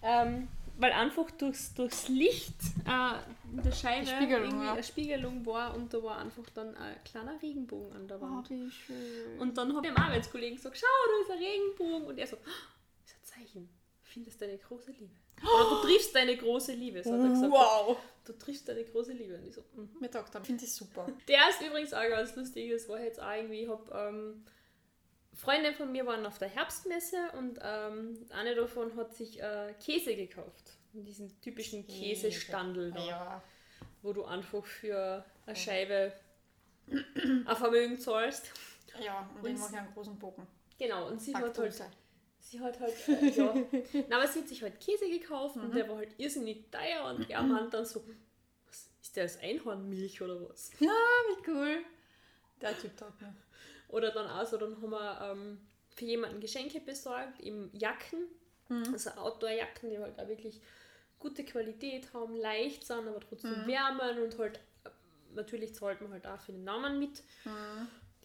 Ähm, weil einfach durchs, durchs Licht äh, der Scheibe Spiegelung, irgendwie ja. eine Spiegelung war und da war einfach dann ein kleiner Regenbogen an der Oh, Wand. wie schön. Und dann habe ich dem Arbeitskollegen gesagt, schau, da ist ein Regenbogen. Und er so, "Ah, das ist ein Zeichen. Findest deine große Liebe. Oder du triffst deine große Liebe, so hat er gesagt. Wow. Du triffst deine große Liebe. Und ich so, mhm. Mit Doktor, finde ich super. Der ist übrigens auch ganz lustig. Das war jetzt auch irgendwie, ich habe ähm, Freunde von mir waren auf der Herbstmesse und ähm, eine davon hat sich äh, Käse gekauft. In diesen typischen Käsestandel da, Ja. wo du einfach für eine Scheibe ein Vermögen zahlst. Ja, und Und den mache ich einen großen Bogen. Genau, und sie hat halt, sie hat halt, äh, ja. Na, aber sie hat sich halt Käse gekauft und der war halt irrsinnig teuer und er meint dann so, was, ist der als Einhornmilch oder was? Ja, wie cool. Der Typ taugt mir. Oder dann auch so, dann haben wir ähm, für jemanden Geschenke besorgt, eben Jacken, also Outdoor-Jacken, die halt auch wirklich gute Qualität haben, leicht sind, aber trotzdem wärmen und halt, äh, natürlich zahlt man halt auch für den Namen mit.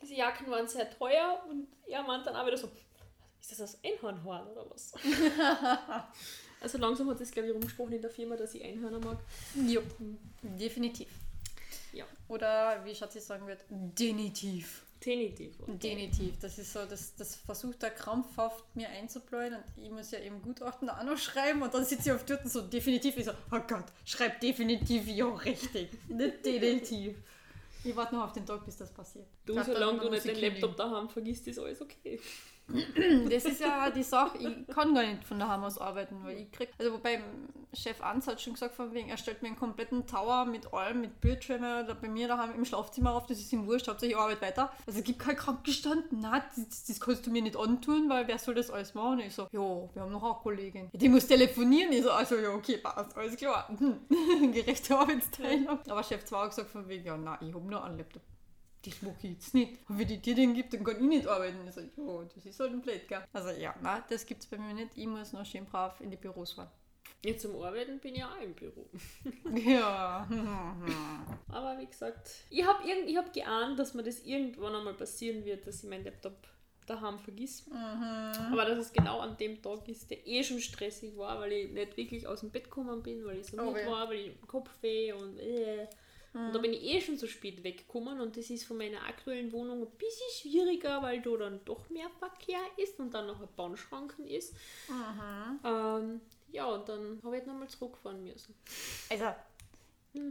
Diese Jacken waren sehr teuer und er meint dann auch wieder so, ist das das Einhornhorn oder was? also langsam hat es, glaube ich, rumgesprochen in der Firma, dass ich Einhörner mag. Jo, definitiv. Ja, Oder wie Schatzi sagen wird, denitiv. Definitiv. Denitiv. Das ist so, das, das versucht er krampfhaft mir einzubläuen und ich muss ja eben Gutachten auch noch schreiben und dann sitze ich auf Türten so definitiv. Ich so, oh Gott, schreib definitiv, ja, richtig. Nicht denitiv. Ich warte noch auf den Tag, bis das passiert. Du, glaub, solange du nicht ich den. Laptop daheim vergisst, ist alles okay. Das ist ja die Sache, ich kann gar nicht von daheim aus arbeiten, weil ich krieg, also wobei Chef Ans hat schon gesagt, von wegen, er stellt mir einen kompletten Tower mit allem, mit Bildschirmen da bei mir daheim im Schlafzimmer auf, das ist ihm wurscht, Hauptsache ich arbeite weiter. Also es gibt kein Krankenstand, nein, das, das kannst du mir nicht antun, weil wer soll das alles machen? Ich so, ja, wir haben noch eine Kollegin. Die muss telefonieren, ich so, also ja, okay, passt, alles klar. Gerechte Arbeitsteilung. Aber Chef zwar auch gesagt, von wegen, ja, nein, ich habe nur einen Laptop. Das mag ich jetzt nicht. Und wenn die dir den gibt, dann kann ich nicht arbeiten. Ich so, ja, das ist halt ein Blöd, gell? Also ja, nein, das gibt es bei mir nicht. Ich muss noch schön brav in die Büros fahren. Jetzt zum Arbeiten bin ich auch im Büro. Ja. Aber wie gesagt, ich habe irgend, ich hab geahnt, dass mir das irgendwann einmal passieren wird, dass ich meinen Laptop daheim vergiss. Mhm. Aber dass es genau an dem Tag ist, der eh schon stressig war, weil ich nicht wirklich aus dem Bett gekommen bin, weil ich so Oh müde weh. war, weil ich Kopfweh und äh. Und da bin ich eh schon so spät weggekommen und das ist von meiner aktuellen Wohnung ein bisschen schwieriger, weil da dann doch mehr Verkehr ist und dann noch ein Bahnschranken ist. Ähm, ja, und dann habe ich halt nochmal zurückfahren müssen. Also,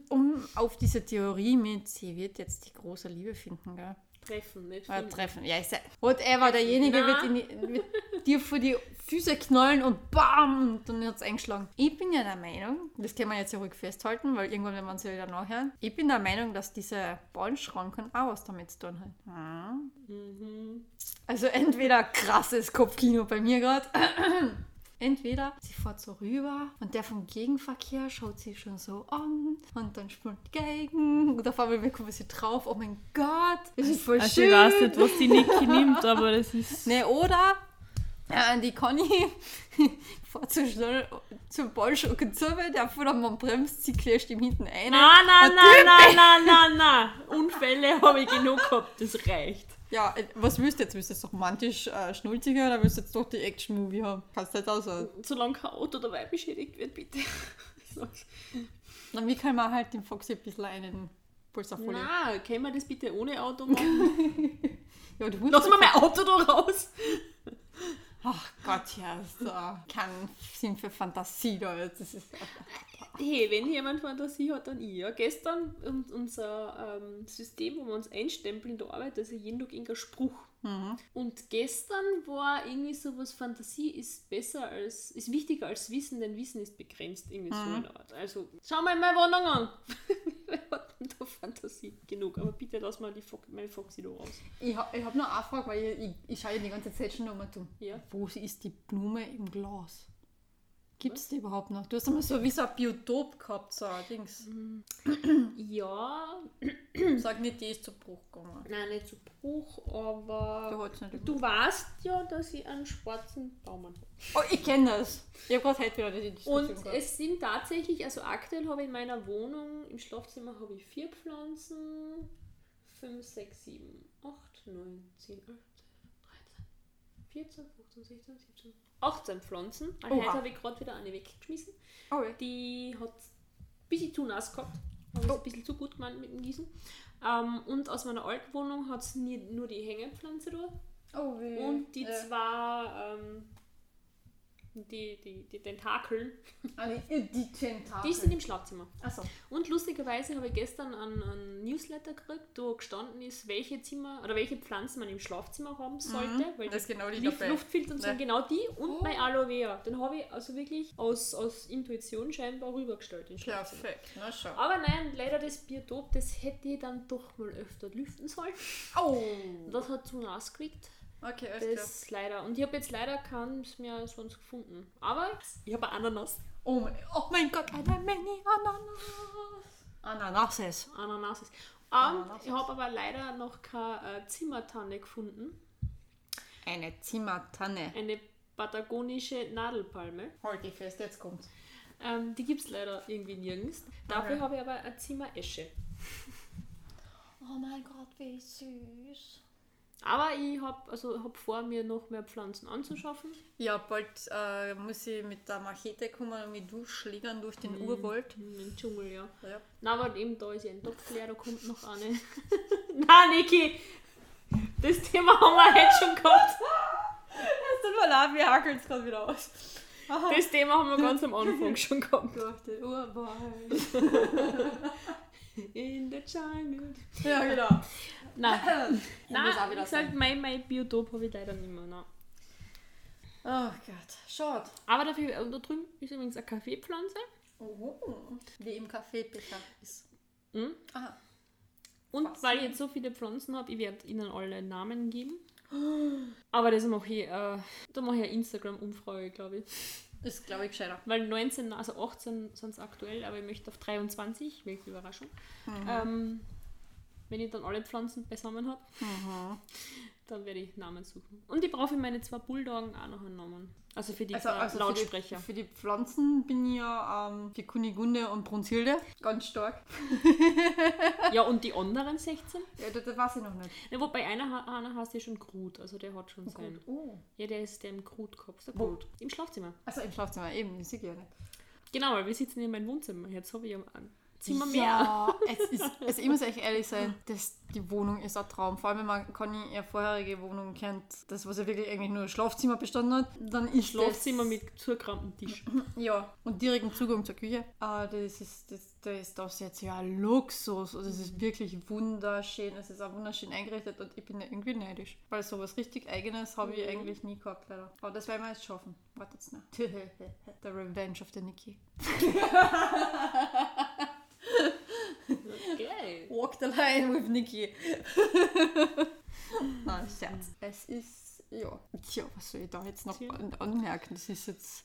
um auf diese Theorie mit, sie wird jetzt die große Liebe finden, gell? Treffen, nicht Oder finden. treffen. Ja, ich sag, whatever, derjenige Na. wird, in wird dir vor die Füße knallen und bam, und dann hat es eingeschlagen. Ich bin ja der Meinung, das können wir jetzt ja ruhig festhalten, weil irgendwann werden wir uns ja wieder nachhören. Ich bin der Meinung, dass diese Bahnschranken auch was damit zu tun haben. Hm. Mhm. Also entweder krasses Kopfkino bei mir gerade. Entweder sie fährt so rüber und der vom Gegenverkehr schaut sie schon so an und dann spielt die Geigen und auf einmal kommen sie drauf, oh mein Gott, das ist voll Also schön. ich weiß nicht, was die Niki nimmt, aber das ist... Ne, oder äh, die Conny fährt so schnell zum Ballschock zu, der vor man bremst, sie klärscht ihm hinten ein. Nein, nein, nein, nein, nein, nein, nein. Unfälle habe ich genug gehabt, das reicht. Ja, äh, was willst du jetzt? Willst du jetzt romantisch äh, schnulziger oder willst du jetzt doch die Action-Movie haben? Kannst du nicht aussagen. Solange kein Auto dabei beschädigt wird, bitte. Dann wie kann man halt dem Foxy ein bisschen einen Puls auf Folie. Nein, können wir das bitte ohne Auto machen? Ja, du Lass mal mein Auto da raus. Ach Gott, ja, da kein Sinn für Fantasie da. Das ist Hey, wenn jemand Fantasie hat, dann ich. Ja, gestern un- unser ähm, System, wo wir uns einstempeln in der Arbeit, das ist jeden Tag irgendein Spruch. Und gestern war irgendwie sowas, Fantasie ist besser als, ist wichtiger als Wissen, denn Wissen ist begrenzt, irgendwie so eine Art. Also, schau mal meine Wohnung an. Wer hat denn da Fantasie? Genug, aber bitte lass mal die Fo meine Foxy da raus. Ich, ha- ich habe nur eine Frage, weil ich, ich, ich schaue ja die ganze Zeit schon nochmal zu. Ja. Wo ist die Blume im Glas? Gibt es die überhaupt noch? Du hast einmal so wie so ein Biotop gehabt, so ein Dings. Ja, Sag nicht, die ist zu Bruch gegangen. nein, nicht zu Bruch, aber Du du weißt ja, dass ich einen schwarzen Daumen habe. Oh, ich kenne das. Ich habe gerade heute wieder die Diskussion Und gehabt. es sind tatsächlich, also aktuell habe ich in meiner Wohnung, im Schlafzimmer habe ich vier Pflanzen. 5, 6, 7, 8, 9, 10, 11, 12, 13, 14, 15, 16, 17, 18 Pflanzen. Oha. heute habe ich gerade wieder eine weggeschmissen. Oh, ja. Die hat ein bisschen zu nass gehabt. Habe Oh. ein bisschen zu gut gemacht mit dem Gießen. Ähm, und aus meiner alten Wohnung hat es nur die Hängepflanze da. oh. Und die ja. zwei, ähm, die, die, die Tentakeln, Ah, die, die Tentakel. die sind im Schlafzimmer. Achso. Und lustigerweise habe ich gestern einen, einen Newsletter gekriegt, wo gestanden ist, welche Zimmer oder welche Pflanzen man im Schlafzimmer haben sollte. Weil Mhm. Das ist genau die Luft, dabei. Luftfilter sind genau die und Oh. mein Aloe Vera. Den habe ich also wirklich aus, aus Intuition scheinbar rübergestellt ins Schlafzimmer. Perfekt. Na schau. Aber nein, leider das Biotop, das hätte ich dann doch mal öfter lüften sollen. Oh. Das hat zu nass gekriegt. Okay, alles klar. Das leider. Und ich habe jetzt leider keins mehr sonst gefunden. Aber ich habe Ananas. Oh mein, oh mein Gott, eine Menge Ananas. Ananases. Ananases. Ähm, Ananases. ich habe aber leider noch keine äh, Zimmertanne gefunden. Eine Zimmertanne. Eine patagonische Nadelpalme. Halt die fest, jetzt kommt's. Ähm, die gibt es leider irgendwie nirgends. Dafür Okay. habe ich aber eine Zimmeresche. Oh mein Gott, wie süß. Aber ich habe also hab vor, mir noch mehr Pflanzen anzuschaffen. Ja, bald äh, muss ich mit der Machete kommen und mich durchschlägern durch den Mhm. Urwald. Im Dschungel, ja. Ja. Na, aber eben da ist ja ein Topf leer, da kommt noch eine. Na, Niki! Das Thema haben wir heute schon gehabt. Das tut mir leid, wir hackeln es gerade wieder aus. Das Thema haben wir ganz am Anfang schon gehabt. Durch den Urwald. In the jungle. Ja, genau. Nein, Nein wie wieder gesagt, mein, mein Biotop habe ich leider nicht mehr. Nein. Oh Gott, schaut. Aber dafür, äh, da drüben ist übrigens eine Kaffeepflanze. Oh, wie im Kaffeebecher ist. Mhm. Aha. Und Was? weil ich jetzt so viele Pflanzen habe, ich werde ihnen alle Namen geben. Aber das mache ich, äh, da mache ich eine Instagram-Umfrage, glaube ich. Ist, glaube ich, gescheiter. Weil 19, also 18 sind es aktuell, aber ich möchte auf 23, welche Überraschung. Mhm. Ähm, wenn ich dann alle Pflanzen beisammen habe, Mhm. dann werde ich Namen suchen. Und ich brauche für meine zwei Bulldoggen auch noch einen Namen. Also für die Also, also Lautsprecher. Für die, für die Pflanzen bin ich ja ähm, für Kunigunde und Brunshilde ganz stark. Ja, und die anderen 16? Ja, das, das weiß ich noch nicht. Ja, wobei einer, einer heißt ja schon Krut, also der hat schon seinen. Oh. Ja, der ist der im Krut gehabt. Der Wo? Krut. Im Schlafzimmer. Also im Schlafzimmer, eben, sehe ich ja nicht. Genau, weil wir sitzen in meinem Wohnzimmer. Jetzt habe ich ja ein Zimmer mehr. Ja, es ist, also ich muss euch ehrlich sein, das, die Wohnung ist ein Traum. Vor allem, wenn man Conny ihre vorherige Wohnung kennt, das, was ja wirklich eigentlich nur ein Schlafzimmer bestanden hat, dann ist Schlafzimmer das, mit zugekramtem Tisch. Ja, und direkten Zugang zur Küche. Ah, das ist, das, das ist das jetzt ja Luxus. Also es ist wirklich wunderschön. Es ist auch wunderschön eingerichtet und ich bin ja irgendwie neidisch. Weil sowas richtig Eigenes habe ich Mhm. eigentlich nie gehabt, leider. Aber das werden wir jetzt schaffen. Wartet's noch. The Revenge of the Nikki. Geil. Walk the line with Nikki. Nein, Scherz. Es ist ja. Tja, was soll ich da jetzt noch an, anmerken? Das ist jetzt.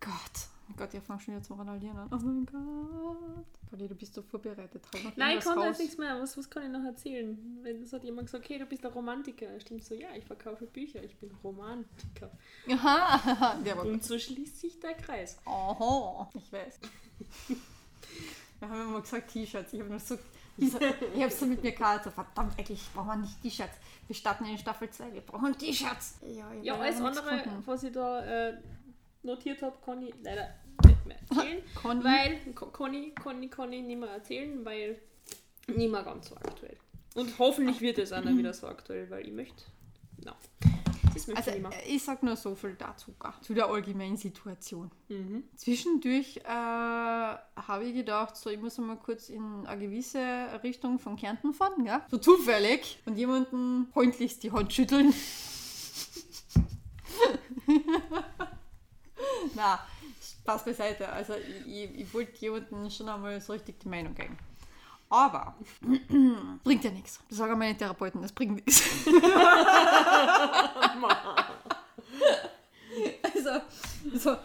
Gott. Oh Gott, ich fange schon wieder zum Randalieren an. Oh mein Gott. Conny, du bist so vorbereitet. Nein, ich raus. jetzt nichts mehr. Was, was kann ich noch erzählen? Wenn es hat jemand gesagt, okay, du bist ein Romantiker. Stimmt so, ja, ich verkaufe Bücher, ich bin Romantiker. Aha, der war Und so schließt sich der Kreis. Aha, ich weiß. Wir haben immer gesagt T-Shirts. Ich habe nur so. Ich, habe so mit mir gehabt, so, verdammt, eigentlich brauchen wir nicht T-Shirts. Wir starten in Staffel 2, wir brauchen T-Shirts. Ja, ich Ja, alles andere, gefunden. was ich da äh, notiert habe, kann ich leider nicht mehr erzählen. Conny. Weil, Conny, Conny, Conny nicht mehr erzählen, weil nicht mehr ganz so aktuell. Und hoffentlich wird es auch noch wieder so aktuell, weil ich möchte. No. Das Also, mehr. ich sag nur so viel dazu, zu der allgemeinen Situation. Mhm. Zwischendurch äh, habe ich gedacht, so, ich muss mal kurz in eine gewisse Richtung von Kärnten fahren, gell? so zufällig, und jemanden freundlichst die Hand schütteln. Na, Spaß beiseite. Also, ich, ich, ich wollte jemanden schon einmal so richtig die Meinung geben. Aber, bringt ja nichts. Das sagen meine Therapeuten, das bringt nichts. Also, so,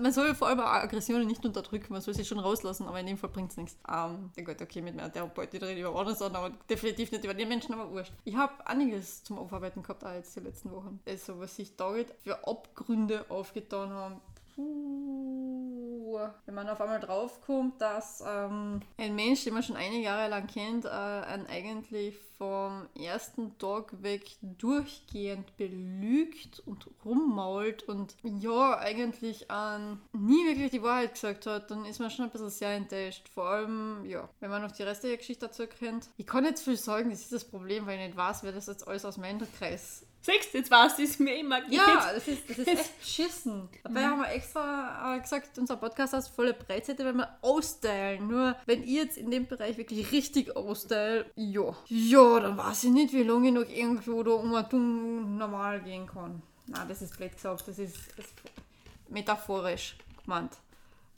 man, soll vor allem Aggressionen nicht unterdrücken, man soll sie schon rauslassen, aber in dem Fall bringt es nichts. Ähm, ja gut, okay, mit meiner Therapeutin rede ich über andere Sachen, aber definitiv nicht über die Menschen, aber wurscht. Ich habe einiges zum Aufarbeiten gehabt, auch jetzt die letzten Wochen. Also, was sich da jetzt für Abgründe aufgetan haben. Puh. Wenn man auf einmal draufkommt, dass ähm, ein Mensch, den man schon einige Jahre lang kennt, äh, einen eigentlich vom ersten Tag weg durchgehend belügt und rummault und ja, eigentlich ähm, nie wirklich die Wahrheit gesagt hat, dann ist man schon ein bisschen sehr enttäuscht. Vor allem, ja, wenn man noch die restliche Geschichte dazu kennt. Ich kann nicht viel sagen, das ist das Problem, weil ich nicht weiß, wer das jetzt alles aus meinem Kreis Siehst du, jetzt weißt du, es mir immer geht. ja, das ist, das ist echt beschissen. Dabei haben wir extra äh, gesagt, unser Podcast heißt volle Breitseite, weil wir austeilen. Nur wenn ich jetzt in dem Bereich wirklich richtig austeile, ja, ja, dann weiß ich nicht, wie lange ich noch irgendwo da um normal gehen kann. Nein, das ist blöd gesagt, das ist, das ist metaphorisch gemeint.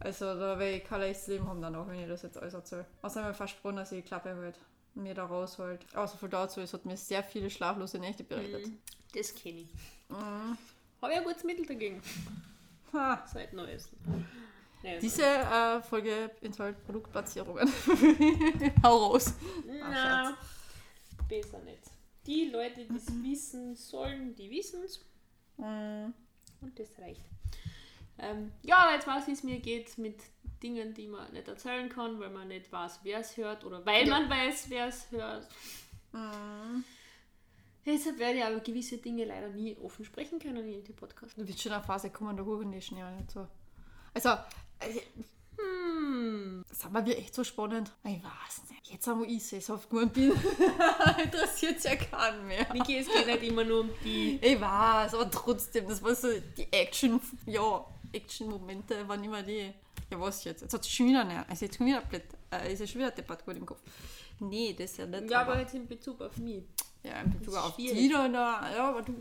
Also da werde ich kein leichtes Leben haben danach, wenn ich das jetzt alles erzähle. Außerdem versprochen, dass ich die Klappe halt mir da raushalt. Außer viel dazu, es hat mir sehr viele schlaflose Nächte bereitet. Das kenne ich. Mhm. Habe ich ein gutes Mittel dagegen. Ha. Seit Neues. Naja, Diese äh, Folge enthält Produktplatzierungen. Hau raus. Na, besser nicht. Die Leute, die es wissen sollen, die wissen es. Mm, Und das reicht. Ähm, ja, aber jetzt weiß ich, wie es mir geht mit Dingen, die man nicht erzählen kann, weil man nicht weiß, wer es hört oder weil Ja. man weiß, wer es hört. mm. Deshalb werde ich aber gewisse Dinge leider nie offen sprechen können in dem Podcast. Du wirst schon eine Phase kommen, da huren die schon ja nicht so. Also, äh, Hm. aber wir echt so spannend. Ich weiß nicht. Jetzt, wo ich sesshaft geworden bin, interessiert es ja keinen mehr. Niki, es geht nicht immer nur um die. Ich weiß, aber trotzdem, das war so die Action, ja, Action-Momente waren immer die. Ja, was jetzt? Jetzt hat es schon wieder nicht. Also jetzt schon wieder blöd. Äh, ist schon wieder deppert gut im Kopf. Nee, das ist ja nicht. Ja, aber jetzt in Bezug auf mich. Ja, in Bezug auf schwierig. die da, da, ja, aber du,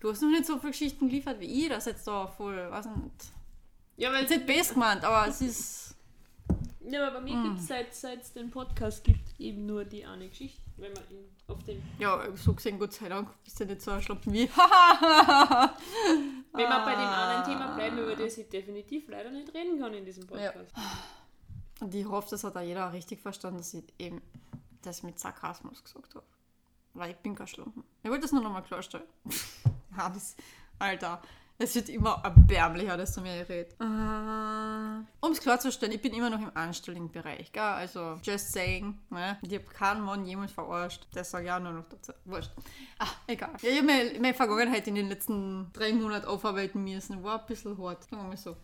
du hast noch nicht so viele Geschichten geliefert wie ich, das jetzt da voll, weiß nicht. Ja, weil Jetzt nicht best gemeint, aber es ist, Ja, aber bei mir Hm. gibt es seit seit es den Podcast gibt eben nur die eine Geschichte, wenn man ihn auf den ja, so gesehen, Gott sei Dank, bist du nicht so ein Schlampen wie, Wenn wir bei dem anderen Thema bleiben, über das ich definitiv leider nicht reden kann in diesem Podcast. Und ich hoffe, das hat auch jeder richtig verstanden, dass ich eben das mit Sarkasmus gesagt habe. Weil ich bin kein Schlampen. Ich wollte das nur nochmal klarstellen. ja, das, Alter, es wird immer erbärmlicher, desto mehr ich rede. Äh, um es klarzustellen, ich bin immer noch im Anstellungsbereich, gell? Also, just saying, ne? Ich habe keinen Mann jemals verarscht. Das sage ich auch nur noch dazu. Wurscht. Ach, egal. Ja, ich habe meine, meine Vergangenheit in den letzten drei Monaten aufarbeiten müssen. War ein bisschen hart, sagen wir mal so.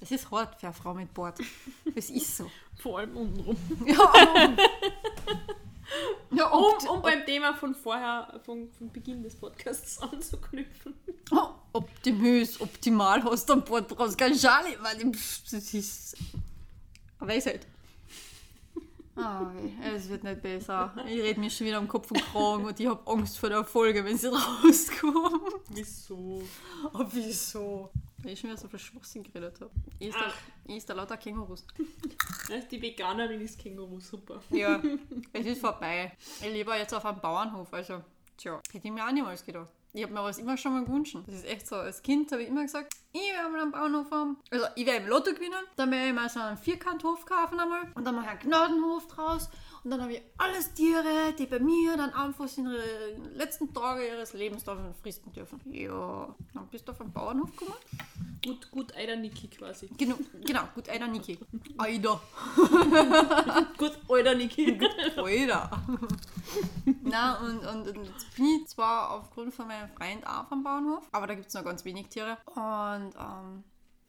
Es ist hart für eine Frau mit Bord. Es ist so. Vor allem untenrum. Ja, ja Um, ob, um beim Thema von vorher, von, von Beginn des Podcasts anzuknüpfen. ob, optimös, optimal hast du an Bord brauchst kein Schale, weil ich- pff, das ist eine Weisheit. Ah, weh, es wird nicht besser. Ich rede mir schon wieder am Kopf und Kragen und ich habe Angst vor der Folge, wenn sie rauskommt. Wieso? Oh, wieso? Weil ich schon wieder so viel Schwachsinn geredet habe. Ich ist, da, Ach. ich ist da lauter Kängurus. Die Veganerin ist Känguru, super. Ja, es ist vorbei. Ich lebe jetzt auf einem Bauernhof, also, tja, hätte ich mir auch niemals gedacht. Ich habe mir was immer schon mal gewünscht. Das ist echt so. Als Kind habe ich immer gesagt, ich werde mal einen Bauernhof haben. Also ich werde im Lotto gewinnen. Dann werde ich mal so einen Vierkanthof kaufen einmal. Und dann mache ich einen Gnadenhof draus. Und dann habe ich alles Tiere, die bei mir dann einfach in den letzten Tage ihres Lebens da fristen dürfen. Ja, dann bist du auf den Bauernhof gekommen. Gut, gut, Eider Niki quasi. Genau, genau gut, Eider Niki. Eider. Gut, Eider Niki. Alter. Na und, und, und jetzt bin ich zwar aufgrund von meinem Freund auch vom Bauernhof, aber da gibt es noch ganz wenig Tiere. Und ähm,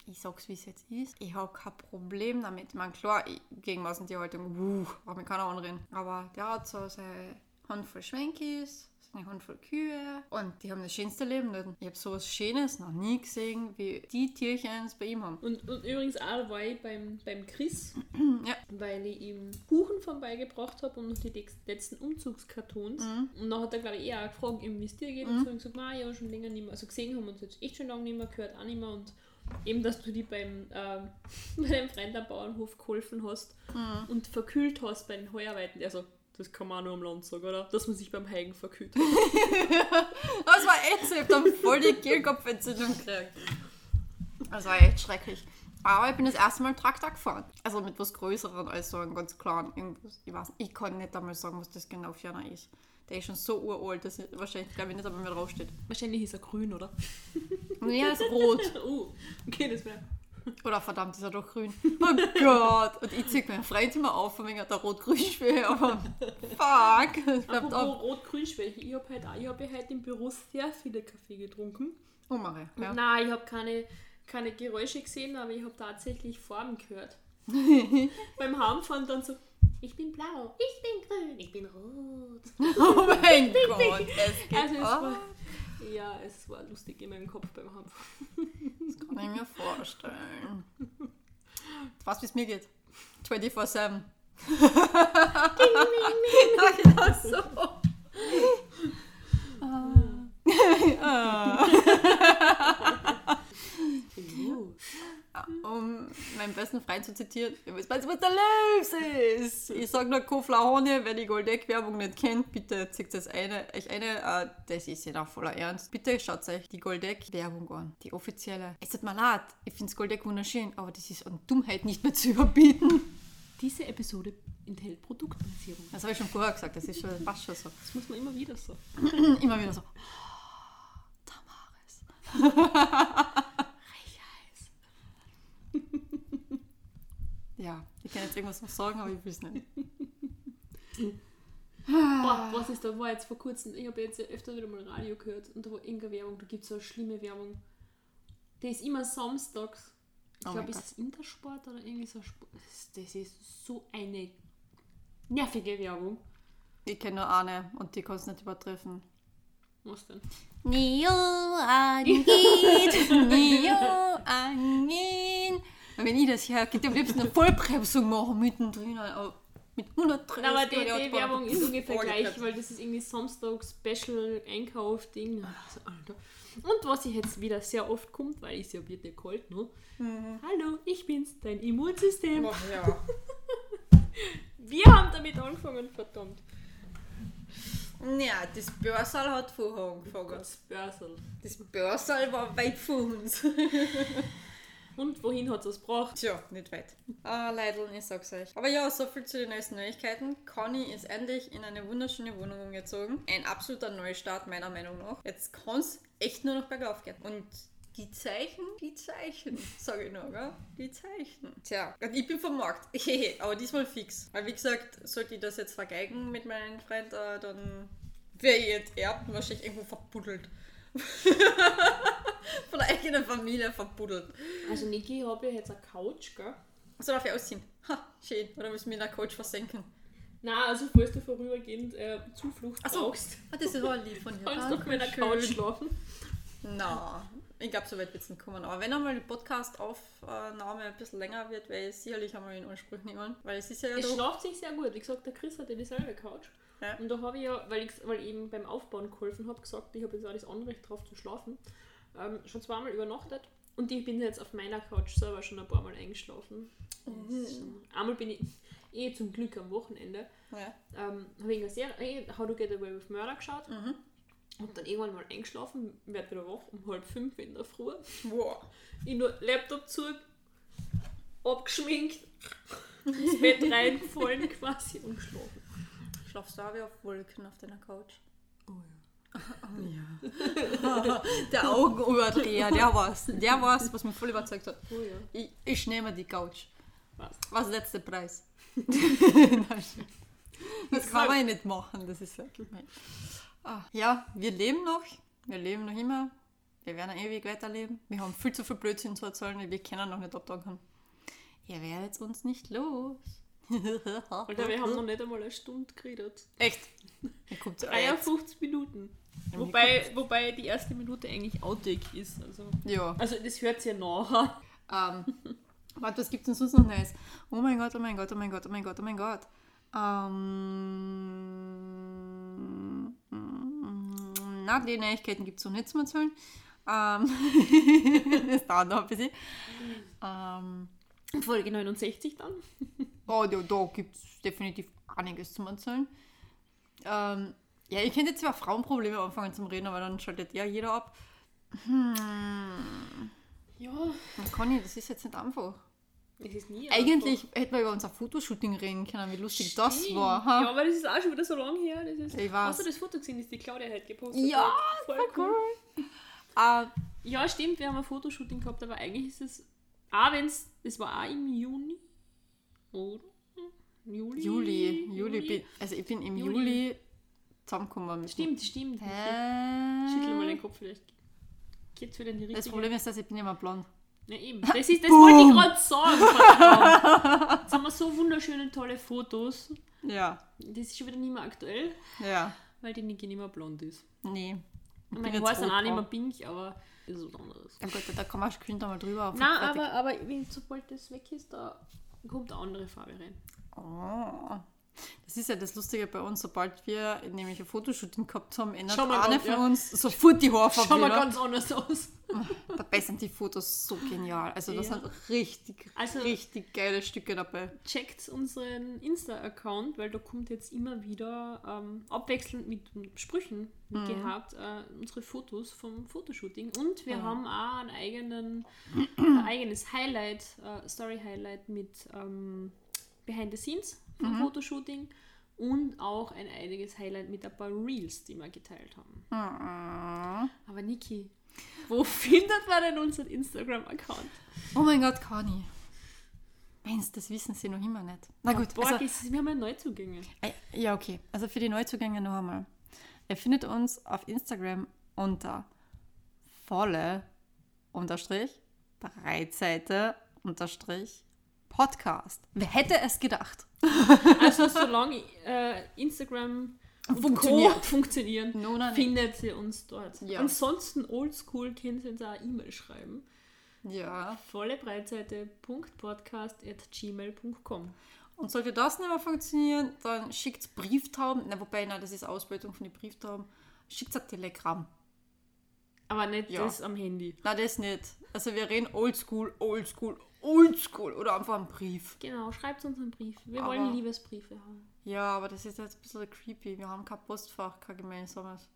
ich sag's wie es jetzt ist. Ich habe kein Problem damit. Ich meine, klar, ich, gegen Massentierhaltung, wuh, braucht mir keiner anreden. Aber der hat so seine Handvoll Schwenkis, eine Handvoll Kühe und die haben das schönste Leben dort. Ich habe sowas Schönes noch nie gesehen, wie die Tierchen es bei ihm haben. Und, und übrigens auch war ich beim, beim Chris, Ja. weil ich ihm Kuchen vorbeigebracht habe und noch die letzten Umzugskartons. Und dann hat er, glaube ich, eher auch gefragt, wie es dir geht. Und so und gesagt, ja, schon länger nicht mehr. Also gesehen haben wir uns jetzt echt schon lange nicht mehr gehört, auch nicht mehr. Und eben, dass du die beim, ähm, bei dem Freund am Bauernhof geholfen hast und verkühlt hast bei den Heuarbeiten. Also, das kann man auch nur am Land sagen, oder? Dass man sich beim Heigen verkühlt hat. Das war echt so, ich hab dann voll die Kehlkopfentzündung gekriegt. Das war echt schrecklich. Aber ich bin das erste Mal Traktor gefahren. Also mit was Größeren als so ein ganz kleinen. Irgendwas, ich weiß nicht, ich kann nicht einmal sagen, was das genau für einer ist. Der ist schon so uralt, dass ich wahrscheinlich, glaube ich, nicht einmal mehr draufsteht. Wahrscheinlich ist er grün, oder? Ja, ist rot. Oh, okay, das wäre. Oder verdammt, ist er doch grün. Oh Gott. Und ich zieh meinen Freund immer auf, von wegen der rot-grün-Schwäche, aber fuck. Es bleibt Apropos ab. Rot-Grün-Schwäche. Ich habe heute, ich hab ja heute im Büro sehr viele Kaffee getrunken. Oh, Marie. Ja. Nein, ich habe keine, keine Geräusche gesehen, aber ich habe tatsächlich Farben gehört. Beim Heimfahren dann so, ich bin blau, ich bin grün, ich bin rot. Oh mein Gott. Es geht Also es war, ja, es war lustig in meinem Kopf beim Heimfahren. Das kann ich mir vorstellen. Du weißt, wie es mir geht. 24-7. ja, genau so. Um meinen besten Freund zu zitieren, ihr wisst, was der Löws ist. Ich sag nur Koflahone, wer die Goldeck-Werbung nicht kennt, bitte zieht das eine, euch eine, äh, das ist ja auch voller Ernst. Bitte schaut euch die Goldeck-Werbung an, die offizielle. Es tut mir leid, ich finde Goldeck wunderschön, aber das ist an Dummheit nicht mehr zu überbieten. Diese Episode enthält Produktplatzierung. Das habe ich schon vorher gesagt, das ist schon, passt schon so. Das muss man immer wieder so. Immer wieder so. Oh, ja, ich kann jetzt irgendwas noch sagen, aber ich will es nicht. Boah, was ist da? War jetzt vor kurzem, ich habe jetzt ja öfter wieder mal Radio gehört und da war irgendeine Werbung, da gibt es so eine schlimme Werbung. Die ist immer samstags. Ich Oh glaube, ist es Intersport oder irgendwie so ein Sport. Das ist, das ist so eine nervige Werbung. Ich kenne nur eine und die kannst du nicht übertreffen. Was denn? Neo angeht, Neo angeht. Wenn ich das könnte ich am liebsten eine Vollbremsung machen mittendrin. aber Mit 130 Na, aber die, die Werbung ist ungefähr gleich, weil das ist irgendwie Samstag-Special-Einkauf-Ding. Also, Alter. Und was ich jetzt wieder sehr oft kommt, weil es ja wird ja kalt, ne? Hallo, ich bin's, dein Immunsystem. Ja. Wir haben damit angefangen, verdammt. Ja, das Börsal hat vorher angefangen. Das Börsel. Das Börsal war weit vor uns. Und wohin hat es gebracht? Tja, nicht weit. Ah, Leidl, ich sag's euch. Aber ja, so viel zu den neuesten Neuigkeiten. Conny ist endlich in eine wunderschöne Wohnung umgezogen. Ein absoluter Neustart, meiner Meinung nach. Jetzt kann's echt nur noch bergauf gehen. Und die Zeichen, die Zeichen, sage ich nur, gell? Die Zeichen. Tja, und ich bin vom Markt. Aber diesmal fix. Weil wie gesagt, sollte ich das jetzt vergeigen mit meinem Freund, äh, dann wäre ich jetzt erbt wahrscheinlich irgendwo verbuddelt. Von der eigenen Familie verbuddelt. Also Niki, ich habe ja jetzt eine Couch, gell? So darf ich ausziehen. Ha, schön. Oder müssen wir in der Couch versenken? Na, also falls du vorübergehend äh, Zuflucht Ach so. brauchst, Ah, das ist auch lieb von dir. kannst du auf meiner Dankeschön. Couch schlafen. Na, ich glaube, so weit wird es nicht kommen. Aber wenn einmal die Podcast-Aufnahme ein bisschen länger wird, werde ich sicherlich einmal in Anspruch nehmen. Weil es ist ja Es doch... schlaft sich sehr gut. Wie gesagt, der Chris hatte dieselbe Couch. Ja. Und da habe ich ja, weil ich, weil ich eben beim Aufbauen geholfen habe, gesagt, ich habe jetzt auch das Anrecht drauf zu schlafen, ähm, schon zweimal übernachtet. Und ich bin jetzt auf meiner Couch selber schon ein paar Mal eingeschlafen. Mhm. Einmal bin ich eh zum Glück am Wochenende. Ja. Ähm, habe ich eine Serie, eh, How to Get Away with Murder geschaut. Mhm. Hab dann irgendwann mal eingeschlafen, werd wieder wach um halb fünf in der Früh. Wow. Ich nur Laptop zu, abgeschminkt, ins Bett reingefallen quasi und geschlafen. Schlafst du auch wie auf Wolken auf deiner Couch? Oh ja. Ja. der Augenüberdreher, der war's. Der war's, was mich voll überzeugt hat. Oh ja. Ich, ich nehme die Couch. Was? Was letzte Preis? das kann man ja nicht machen, das ist ja gemein. Ah, ja, wir leben noch. Wir leben noch immer. Wir werden ewig weiterleben. Wir haben viel zu viel Blödsinn zu erzählen, wir kennen noch nicht abdanken. Ihr werdet uns nicht los. Alter, wir haben noch nicht einmal eine Stunde geredet. Echt? Ihr kommt 53 Minuten. Wobei, wobei die erste Minute eigentlich Outtake ist. Also, Ja. also das hört sich ja nachher. Ähm, warte, was gibt's denn sonst noch Neues? Oh mein Gott, oh mein Gott, oh mein Gott, oh mein Gott, oh mein Gott. Ähm, na, die Neuigkeiten gibt es noch nicht zu erzählen. Ähm, das dauert noch ein bisschen. Ähm, Folge 69 dann. oh, da, da gibt es definitiv einiges zu erzählen. Ähm, ja, ihr könnt jetzt über Frauenprobleme anfangen zum Reden, aber dann schaltet ja jeder ab. Hm, Ja, Conny, das ist jetzt nicht einfach. es ist nie Eigentlich hätten wir über unser Fotoshooting reden können, wie lustig das Stimmt. war. Ha? Ja, aber das ist auch schon wieder so lange her. Das ist, Ich weiß. Hast du das Foto gesehen, das die Claudia halt gepostet Ja, hat? Voll cool. Äh, Ja, stimmt, wir haben ein Fotoshooting gehabt, aber eigentlich ist es, auch wenn es, das war auch im Juni, oder? Juli? Juli, Juli, bin, also ich bin im Juli. Juli, zusammengekommen mit Stimmt, stimmt. Hä? Schüttel mal den Kopf, vielleicht geht's wieder in die Das richtige... Problem ist, dass ich bin immer blond. Ja, eben. Das, ist, das wollte ich gerade sagen. Jetzt haben wir so wunderschöne, tolle Fotos. Ja, Das ist schon wieder nicht mehr aktuell, ja, weil die Niki nicht mehr blond ist. nee. Ich Meine Haare sind auch nicht mehr pink, aber das ist was anderes. Oh Gott, da kann man schon da mal drüber. auf Nein, aber, aber sobald das weg ist, da kommt eine andere Farbe rein. Oh. Das ist ja das Lustige bei uns, sobald wir nämlich ein Fotoshooting gehabt haben, ändert grad, von ja. uns sofort die Haarfarbe Schau mal ganz anders aus. Dabei sind die Fotos so genial. Also da Ja. sind richtig, Also- richtig geile Stücke dabei. Checkt unseren Insta-Account, weil da kommt jetzt immer wieder ähm, abwechselnd mit Sprüchen Mhm. gehabt äh, unsere Fotos vom Fotoshooting. Und wir Ja. haben auch einen eigenen, ein eigenes Highlight, äh, Story-Highlight mit ähm, Behind the Scenes vom Mhm. Fotoshooting und auch ein einiges Highlight mit ein paar Reels, die wir geteilt haben. Mhm. Aber Niki, wo findet man denn unseren Instagram-Account? Oh mein Gott, Conny. Meinst das wissen sie noch immer nicht. Na gut, Borg also, ist, wir haben ja Neuzugänge. äh, ja okay. Also für die Neuzugänge noch einmal. Ihr findet uns auf Instagram unter volle unterstrich Breitseite unterstrich Podcast. Wer hätte es gedacht? Also solange äh, Instagram Funktioniert. Co. funktionieren, No, nein, findet ihr uns dort. Ja. Ansonsten oldschool könnt ihr uns auch eine E-Mail schreiben. Ja. Volle Breitseite.podcast.gmail.com Und sollte das nicht mehr funktionieren, dann schickt Brieftauben. Na, wobei, nein, das ist Ausbeutung von den Brieftauben. Schickt ein Telegramm. Aber nicht Ja. das am Handy. Na, das nicht. Also wir reden oldschool, oldschool, oldschool. Oder einfach einen Brief. Genau, schreibt uns einen Brief. Wir Aber- wollen Liebesbriefe haben. Ja, aber das ist jetzt ein bisschen creepy. Wir haben kein Postfach, kein gemeinsames.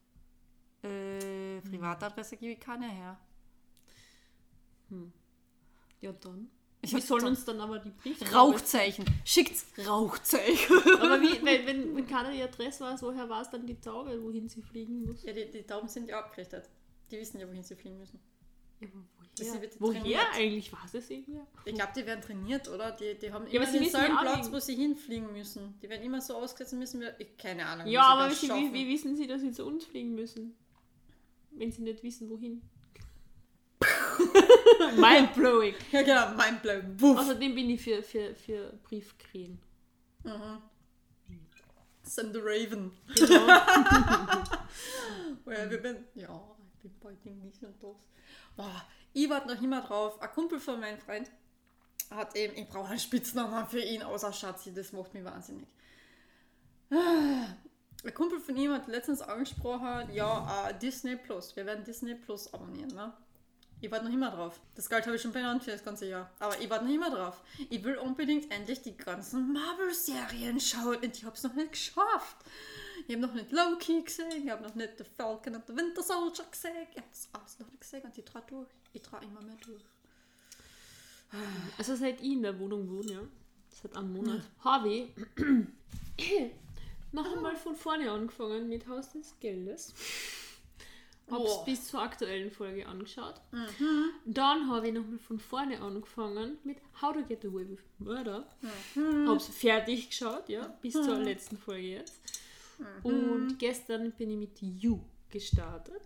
Äh, Privatadresse gebe ich keine her. Ja, dann. Ich Wir sollen uns dann aber die Briefe. Rauchzeichen. Schickt's Rauchzeichen. Aber wie, wenn, wenn, wenn keiner die Adresse weiß, woher war es dann die Taube, wohin sie fliegen muss? ja, die, die Tauben sind ja abgerichtet. Die wissen ja, wohin sie fliegen müssen. Ja, woher? woher eigentlich? Weiß es irgendwer? Ich glaube, die werden trainiert, oder? Die, die haben Ja, immer sie denselben Platz, wo sie hinfliegen müssen. Die werden immer so ausgesetzt müssen. Wir, ich, keine Ahnung. Ja, wie aber das wie, wie, wie wissen sie, dass sie zu uns fliegen müssen? Wenn sie nicht wissen, wohin. Mindblowing. Ja, genau, Bleiben. Wuff. Außerdem bin ich für, für, für Briefkriegen. Mhm. Send the Raven. Genau. Well, wir bin, ja, ich bin bald dies und das. Boah, ich warte noch immer drauf. Ein Kumpel von meinem Freund hat eben, ich brauche einen Spitznamen für ihn, außer Schatzi, das macht mich wahnsinnig. Ein Kumpel von ihm hat letztens angesprochen, ja, äh, Disney Plus. Wir werden Disney Plus abonnieren, ne? Ich warte noch immer drauf. Das Geld habe ich schon benannt für das ganze Jahr. Aber ich warte noch immer drauf. Ich will unbedingt endlich die ganzen Marvel-Serien schauen und ich habe es noch nicht geschafft. Ich habe noch nicht Loki gesehen, ich habe noch nicht The Falcon and the Winter Soldier gesehen. Ich habe das alles noch nicht gesehen und ich trage durch. Ich trage immer mehr durch. Also seit ich in der Wohnung wohne, ja, seit einem Monat, habe ich noch einmal von vorne angefangen mit Haus des Geldes. Hab's Boah. bis zur aktuellen Folge angeschaut. Dann habe ich nochmal von vorne angefangen mit How to Get Away with Murder. Hab's fertig geschaut, ja, bis zur letzten Folge jetzt. Und gestern bin ich mit You gestartet,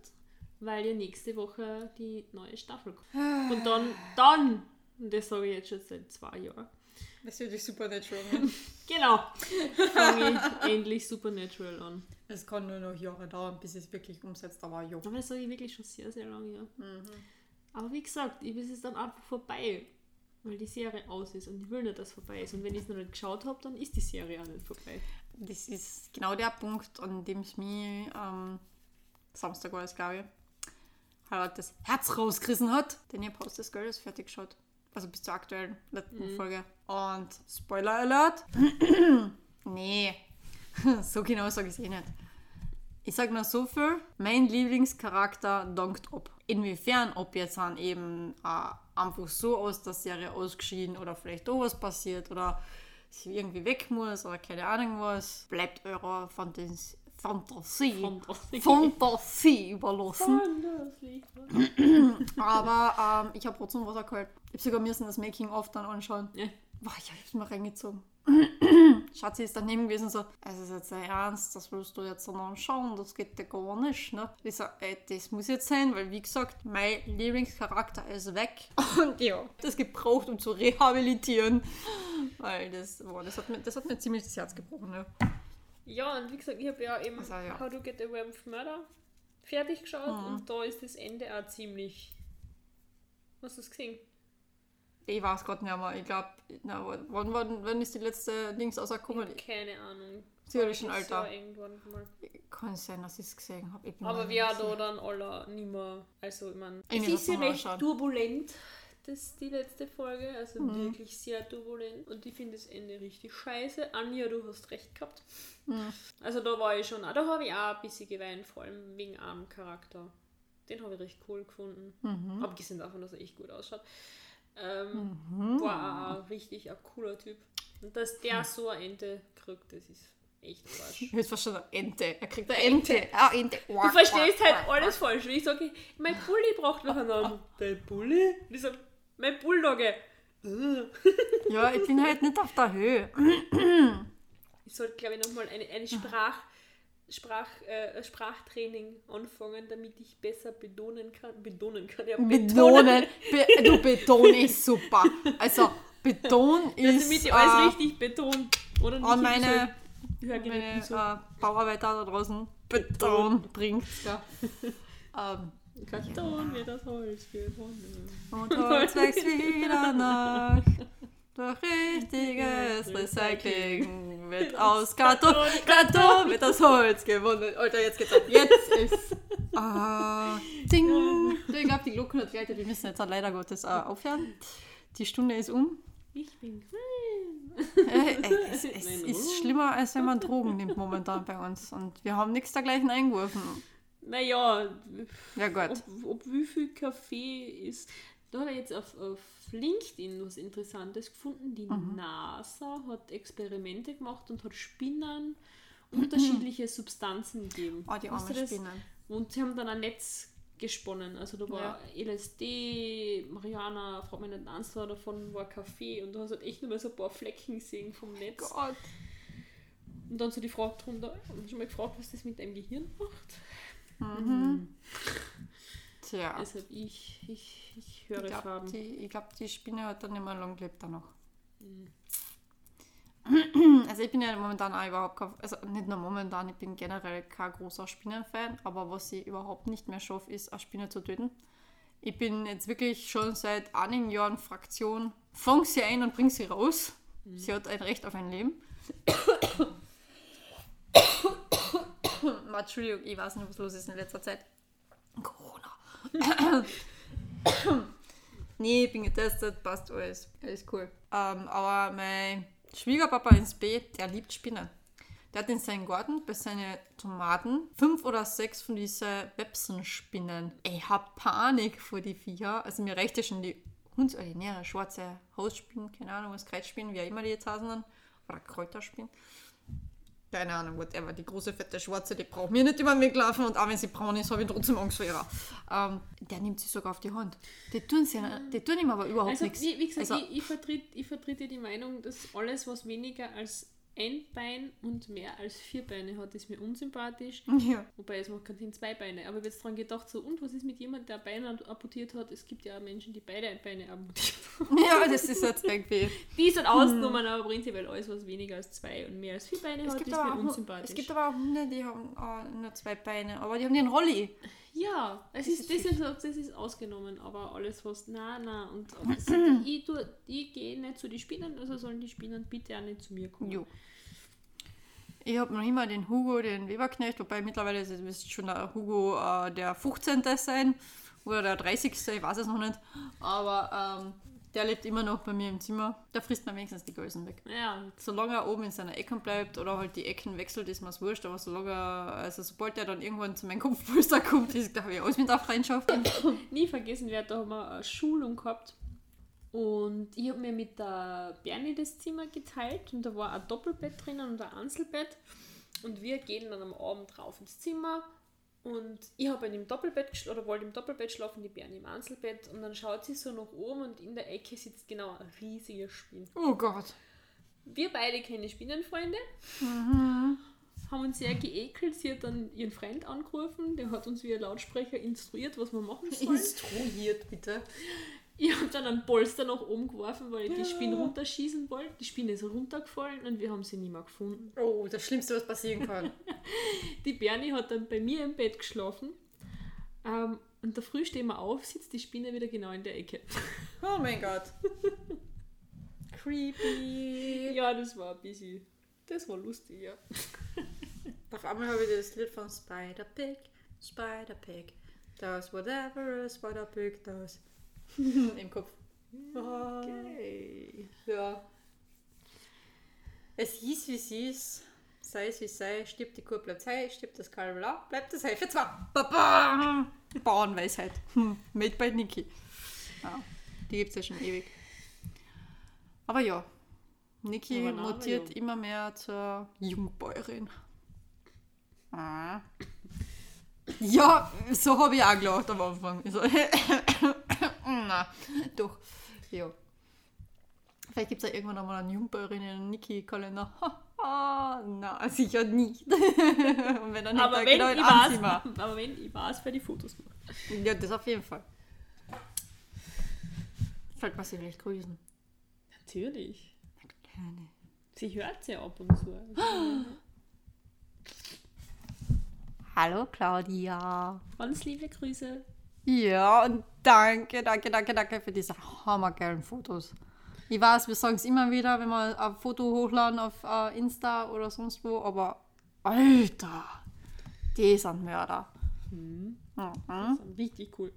weil ja nächste Woche die neue Staffel kommt. Und dann, dann, und das sage ich jetzt schon seit zwei Jahren, Das wird dich Supernatural. ne? genau, fange ich endlich Supernatural an. Es kann nur noch Jahre dauern, bis es wirklich umsetzt, aber jo. Aber das sage ich wirklich schon sehr, sehr lange, ja. Aber wie gesagt, ich- es ist dann einfach vorbei, weil die Serie aus ist und ich will nicht, dass es vorbei ist. Und wenn ich es noch nicht geschaut habe, dann ist die Serie auch nicht vorbei. Das ist genau der Punkt, an dem es mir ähm, Samstag war es, glaube ich, halt das Herz rausgerissen hat. Denn ich habe Haus des Geldes fertig geschaut. Also bis zur aktuellen letzten Folge. Und Spoiler Alert. nee, so genau sage ich es eh nicht. Ich sage nur so viel, mein Lieblingscharakter dankt ab. Inwiefern, ob jetzt dann eben äh, einfach so aus der Serie ausgeschieden oder vielleicht auch was passiert oder sie irgendwie weg muss oder keine Ahnung was, bleibt eurer Fantas Fantasie, Fantasie. Fantasie überlassen. Fantasie. Aber ähm, ich habe trotzdem Wasser geholt. Ich habe sogar müssen das Making-of dann anschauen. Ja. Boah, ich habe es mir reingezogen. Schatzi ist daneben gewesen so, es ist jetzt dein Ernst, das willst du jetzt dann anschauen, das geht ja gar nicht, ne? Ich so, ey, das muss jetzt sein, weil wie gesagt, mein Lieblingscharakter ist weg. Und ja, das gebraucht, um zu rehabilitieren. Weil das, boah, das, hat mir, das hat mir ziemlich das Herz gebrochen, ne? Ja, und wie gesagt, ich habe ja eben Also, ja. How to Get Away with Murder fertig geschaut und da ist das Ende auch ziemlich. Hast du das gesehen? Ich weiß gerade nicht mehr, ich glaube, wann, wann, wann ist die letzte Dings rausgekommen? Keine Ahnung. Voriges Alter. Jahr Irgendwann mal. Kann sein, dass ich es gesehen habe. Aber wer da dann alle nicht mehr. Also, ich meine, es ist ja recht schauen. turbulent, das die letzte Folge. Also Mhm. wirklich sehr turbulent. Und ich finde das Ende richtig scheiße. Anja, du hast recht gehabt. Mhm. Also, da war ich schon. auch- Da habe ich auch ein bisschen geweint, vor allem wegen einem Charakter. Den habe ich recht cool gefunden. Mhm. Abgesehen davon, dass er echt gut ausschaut. Ähm, War auch richtig ein cooler Typ. Und dass Mhm. der so ein Ende kriegt, das ist echt Arsch. Jetzt verstanden, Ente. Er kriegt eine Ente. Ah, Ente. Du verstehst halt alles falsch. Wenn ich sage, mein Bulli braucht noch einen Namen. Dein Bulli? Und ich sage, mein Bulldogge. Ja, ich bin halt nicht auf der Höhe. Ich sollte, glaube ich, nochmal eine, eine Sprach, Sprach, äh, Sprachtraining anfangen, damit ich besser betonen kann. Betonen kann, ja. Betonen. Be du, Beton ist super. Also, Beton Damit ist ich alles äh, richtig betone. Oder nicht? an meine, meine so. äh, Bauarbeiter da draußen Beton bringt. Ja. ähm, Karton wird das Holz gewonnen. und Holz wächst wieder nach. Durch richtiges Recycling wird aus Karton, Karton wird das Holz gewonnen. Alter, jetzt geht's ab. Jetzt ist. Ah, ding. Ich glaube, die Glocken hat geleitet. Wir müssen jetzt leider Gottes äh, aufhören. Die Stunde ist um. Ich bin Äh, äh, es es ist schlimmer, als wenn man Drogen nimmt momentan bei uns. Und wir haben nichts dergleichen eingeworfen. Naja, Ja gut. ob, ob wie viel Kaffee ist. Da hat er jetzt auf, auf LinkedIn was Interessantes gefunden. Die Mhm. NASA hat Experimente gemacht und hat Spinnern unterschiedliche Substanzen gegeben. Oh, die armen du? Spinnen. Und sie haben dann ein Netz gesponnen. Also da war LSD, Mariana, frag mich nicht, eins davon war Kaffee und da hast du halt echt nur mal so ein paar Flecken gesehen vom Netz. Gott. Und dann so die Frage drunter, Sie schon mal gefragt, was das mit deinem Gehirn macht? Tja. Deshalb ich, ich, ich höre Ich glaube, Farben. die, ich glaub, die Spinne hat dann nicht mehr lang gelebt danach. Mhm. Also ich bin ja momentan auch überhaupt kein, also nicht nur momentan, ich bin generell kein großer Spinnenfan, aber was ich überhaupt nicht mehr schaffe, ist eine Spinne zu töten. Ich bin jetzt wirklich schon seit einigen Jahren Fraktion, fang sie ein und bring sie raus. Mhm. Sie hat ein Recht auf ein Leben. Entschuldigung, ich weiß nicht, was los ist in letzter Zeit. Corona. Nee, ich bin getestet, passt alles. Alles cool. Ähm, aber mein Schwiegerpapa ins B, der liebt Spinnen. Der hat in seinem Garten bei seinen Tomaten fünf oder sechs von diesen Websenspinnen. Ich hab Panik vor die Viecher. Also mir reicht ja schon die Hund, äh, nee, schwarze Hausspinnen, keine Ahnung, was Kreuzspinnen, wie auch immer die jetzt heißen. Oder Kräuterspinnen. Keine Ahnung, whatever. Die große, fette Schwarze, die braucht mir nicht über den Weg laufen und auch wenn sie braun ist, habe ich trotzdem Angst vor ihr. Ähm, der nimmt sie sogar auf die Hand. Die tun, sie, die tun ihm aber überhaupt Also, nichts. wie, wie gesagt, Also- ich, ich vertrete ich vertrete die Meinung, dass alles, was weniger als ein Bein und mehr als vier Beine hat, ist mir unsympathisch. Ja. Wobei es macht keinen Sinn, zwei Beine. Aber ich habe jetzt daran gedacht, so, und was ist mit jemandem, der Beine amputiert hat? Es gibt ja auch Menschen, die beide Beine amputiert haben. ja, das ist jetzt irgendwie. Die sind ausgenommen, aber prinzipiell alles, was weniger als zwei und mehr als vier Beine Es hat, ist mir auch, unsympathisch. es gibt aber auch Hunde, die haben nur zwei Beine, aber die haben den Rolli. Ja, es Das ist, ist das, ist, das ist ausgenommen, aber alles was, na, na, und ich, ich gehe nicht zu den Spinnen, also sollen die Spinnen bitte auch nicht zu mir kommen. Jo. Ich habe noch immer den Hugo, den Weberknecht, wobei mittlerweile ist es müsste schon der Hugo äh, der 15. sein oder der 30. Ich weiß es noch nicht. Aber ähm, der lebt immer noch bei mir im Zimmer. Da frisst man wenigstens die Gölsen weg. Ja, Solange er oben in seiner Ecke bleibt oder halt die Ecken wechselt, ist mir es wurscht. Aber solange er, also sobald er dann irgendwann zu meinem Kopfpolster kommt, ist, da habe ich alles mit auf Freundschaft. nie vergessen werde, da haben wir eine Schulung gehabt und ich habe mir mit der Bernie das Zimmer geteilt und da war ein Doppelbett drinnen und ein Einzelbett und wir gehen dann am Abend rauf ins Zimmer und ich habe in dem Doppelbett oder wollte im Doppelbett schlafen, die Bernie im Einzelbett und dann schaut sie so nach oben und in der Ecke sitzt genau ein riesiger Spinn. Oh Gott. Wir beide keine Spinnenfreunde. Haben uns sehr geekelt. Sie hat dann ihren Freund angerufen, der hat uns via Lautsprecher instruiert, was wir machen sollen. Instruiert, bitte. Ich habe dann einen Polster nach oben geworfen, weil ich die Spinne runterschießen wollte. Die Spinne ist runtergefallen und wir haben sie nicht mehr gefunden. Oh, das Schlimmste, was passieren kann. Die Bernie hat dann bei mir im Bett geschlafen. Ähm, und der Früh stehen wir auf, sitzt die Spinne wieder genau in der Ecke. Oh mein Gott. Creepy. Ja, das war ein bisschen. Das war lustig, ja. Auf einmal habe ich das Lied von Spider Pig, Spider Pig. Does whatever a Spider Pig does. Im Kopf. Okay. Ja. Es hieß wie es ist. Sei es wie es sei, stirbt die Kuh, bleibt sei, stirbt das Kalb, bla, bleibt das Hai für zwei. Baba! Bauernweisheit. Hm, Made by Niki. Ja, die gibt es ja schon ewig. Aber ja, Niki mutiert immer mehr zur Jungbäuerin. Ah. Ja, so habe ich auch gelacht am Anfang. So, na, doch. Ja. Vielleicht gibt es ja irgendwann einmal einen Jungbäuerin in einen Niki-Kalender. Na, sicher nicht. Und wenn dann Aber wenn, genau ich weiß, aber wenn ich weiß, wer die Fotos macht. Ja, das auf jeden Fall. Vielleicht muss ich vielleicht grüßen. Natürlich. Keine. Sie hört sie ab und zu. Hallo Claudia. Ganz liebe Grüße. Ja, und danke, danke, danke, danke für diese hammergeilen Fotos. Ich weiß, wir sagen es immer wieder, wenn wir ein Foto hochladen auf äh, Insta oder sonst wo, aber Alter, die sind Mörder. Mhm. Das ist richtig cool.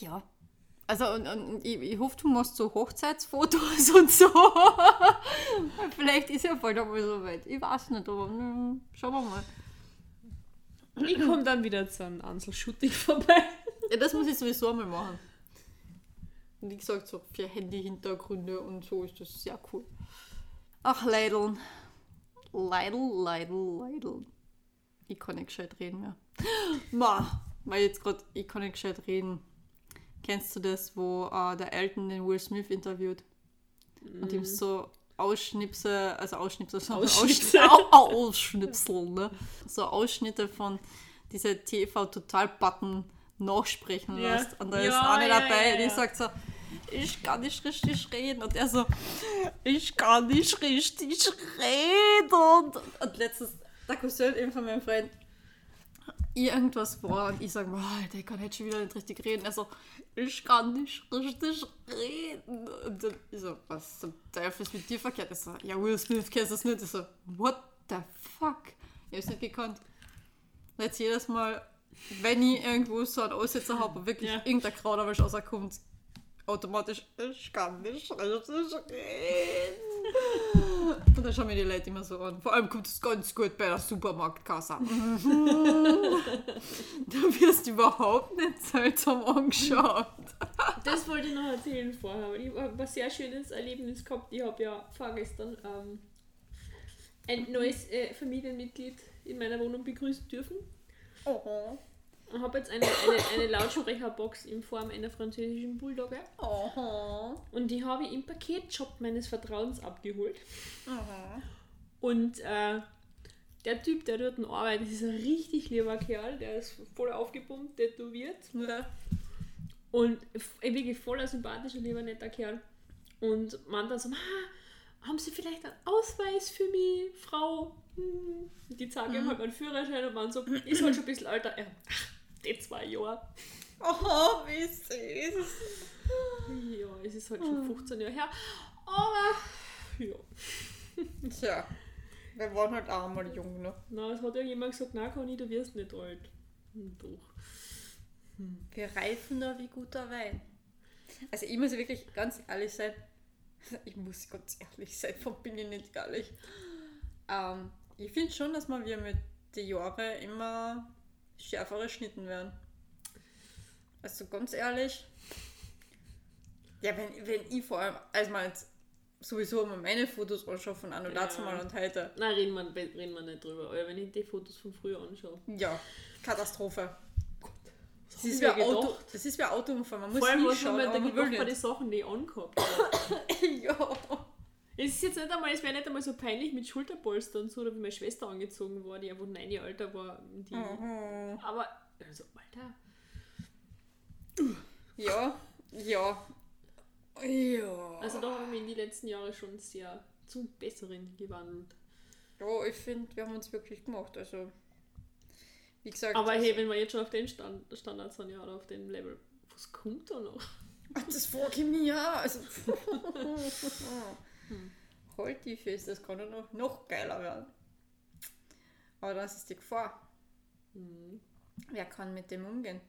Ja. Also, und, und ich, ich hoffe, du machst so Hochzeitsfotos und so. Vielleicht ist ja bald einmal so weit. Ich weiß nicht, aber mm, schauen wir mal. Ich komme dann wieder zu einem Ansel-Shooting vorbei. Ja, das muss ich sowieso einmal machen. Und wie gesagt, so für Handy-Hintergründe und so ist das sehr cool. Ach, Leidl. Leidl, Leidl, Leidl. Ich kann nicht gescheit reden mehr. Ma, weil jetzt gerade, ich kann nicht gescheit reden. Kennst du das, wo äh, der Elton den Will Smith interviewt? Und ihm so Ausschnipse, also Ausschnipse, Ausschnipse. Ausschnipsel, Au- Ausschnipsel, ne? So Ausschnitte von dieser TV-Total-Button nachsprechen Ja. lässt. Und da ist Ja, eine ja, dabei, ja, die sagt so, ich kann nicht richtig reden. Und er so, ich kann nicht richtig reden. Und, und letztens, der Cousin eben von meinem Freund, irgendwas war und ich sage, der kann jetzt schon wieder nicht richtig reden. Er so, ich kann nicht richtig reden. Und dann ich so, was zum Teufel ist mit dir verkehrt? Ich so, ja, Will Smith kennst das nicht? Ich so, what the fuck? Ich hab's nicht gekannt. Und jetzt jedes Mal, wenn ich irgendwo so einen Aussetzer habe, wo wirklich Ja. irgendein Krauterwisch rauskommt, automatisch, ich kann nicht richtig reden. Und dann schauen mir die Leute immer so an. Vor allem kommt es ganz gut bei der Supermarktkasse. du wirst überhaupt nicht seltsam angeschaut. Das wollte ich noch erzählen vorher, weil ich habe ein sehr schönes Erlebnis gehabt. Ich habe ja vorgestern ähm, ein neues äh, Familienmitglied in meiner Wohnung begrüßen dürfen. Oh. Und habe jetzt eine, eine, eine Lautsprecherbox in Form einer französischen Bulldogge. Oh. Und die habe ich im Paketshop meines Vertrauens abgeholt. Oh. Und äh, der Typ, der dort arbeitet, ist ein richtig lieber Kerl. Der ist voll aufgepumpt, tätowiert. Ja. Und äh, wirklich voller sympathischer, lieber netter Kerl. Und man dann so, ah, haben Sie vielleicht einen Ausweis für mich, Frau? Hm. Die zeigen ihm halt meinen Führerschein und man so, ist halt schon ein bisschen alter. Ja, ach, die zwei Jahre. Oh, wie süß. Ja, es ist halt schon 15 Jahre her. Aber, ja. Tja, wir waren halt auch mal jung, ne? Na, es hat ja jemand gesagt, na Conny, du wirst nicht alt. Hm, Doch. Wir reifen da wie guter Wein. Also ich muss wirklich ganz ehrlich sein. Ich muss ganz ehrlich sein, von bin ich nicht ehrlich. Ähm, ich finde schon, dass man wir mit den Jahren immer schärfer geschnitten werden. Also ganz ehrlich. Ja, wenn, wenn ich vor allem, also mal jetzt sowieso immer meine Fotos anschaue von Anno Ja. mal und heute. Nein, reden wir, reden wir nicht drüber. Aber wenn ich die Fotos von früher anschaue. Ja, Katastrophe. Das ist, wie Auto, das ist wie ein Autounfall. Man muss Vor allem, hinschauen, man da man den nicht. Sachen, die angehabt habe. Ja. Es ist jetzt nicht einmal, es wäre nicht einmal so peinlich mit Schulterpolster und so, oder wie meine Schwester angezogen war, die einfach neun Jahre älter war. Die, Mhm. Aber, also, Alter. Ja, ja. Ja. Also da habe ich mich in die letzten Jahre schon sehr zum Besseren gewandelt. ja, ich finde, wir haben uns wirklich gemacht. Also, wie gesagt, Aber hey, wenn wir jetzt schon auf den Stand, Standard sind, ja, oder auf dem Level, was kommt da noch? das frage ich mich ja. Also, halt die fest, das kann ja noch, noch geiler werden. Aber das ist die Gefahr. Hm. Wer kann mit dem umgehen?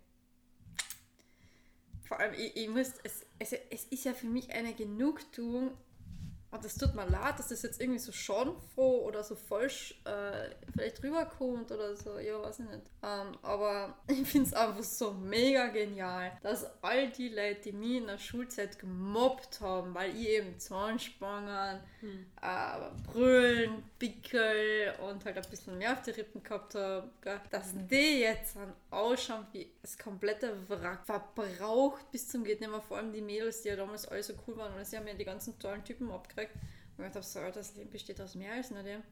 Vor allem, ich, ich muss, es, es, es ist ja für mich eine Genugtuung, und es tut mir leid, dass das jetzt irgendwie so schadenfroh oder so falsch äh, vielleicht rüberkommt oder so, ja, weiß ich nicht. Ähm, aber ich finde es einfach so mega genial, dass all die Leute, die mich in der Schulzeit gemobbt haben, weil ich eben Zahnspangen, Hm. Äh, Brüllen, Pickel und halt ein bisschen mehr auf die Rippen gehabt habe, gell, dass die jetzt dann ausschauen wie das komplette Wrack, verbraucht bis zum geht nicht mehr, vor allem die Mädels, die ja damals alle so cool waren und sie haben ja die ganzen tollen Typen abgekriegt. Und ich dachte, so, das Leben besteht aus mehr als nur dem.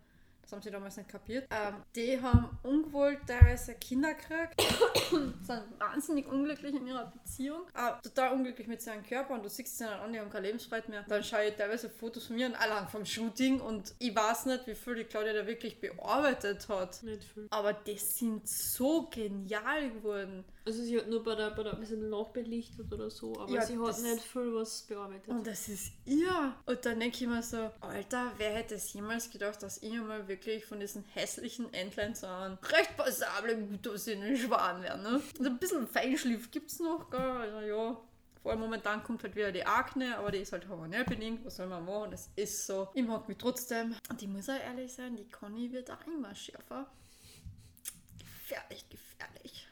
Das haben sie damals nicht kapiert. Ähm, die haben ungewollt teilweise Kinder gekriegt, sind wahnsinnig unglücklich in ihrer Beziehung, äh, total unglücklich mit seinem Körper und du siehst sie dann an, die haben keine Lebensfreude mehr. Dann schaue ich teilweise Fotos von mir und allein vom Shooting und ich weiß nicht, wie viel die Claudia da wirklich bearbeitet hat. Nicht viel. Aber die sind so genial geworden. Also sie hat nur bei der, bei der ein bisschen nachbelichtet oder so, aber Ja, sie hat nicht viel was bearbeitet. Und das ist ihr. Und dann denke ich mir so, Alter, wer hätte es jemals gedacht, dass ich mal wirklich von diesen hässlichen Entlein so einen recht passable, gut aussehenden Schwan werde, ne? Und ein bisschen Feinschliff gibt's noch, gell? Also, ja. Vor allem momentan kommt halt wieder die Akne, aber die ist halt hormonell bedingt. Was soll man machen? Das ist so. Ich mag mich trotzdem. Und ich muss auch ehrlich sein, die Conny wird auch immer schärfer. Gefährlich, gefährlich.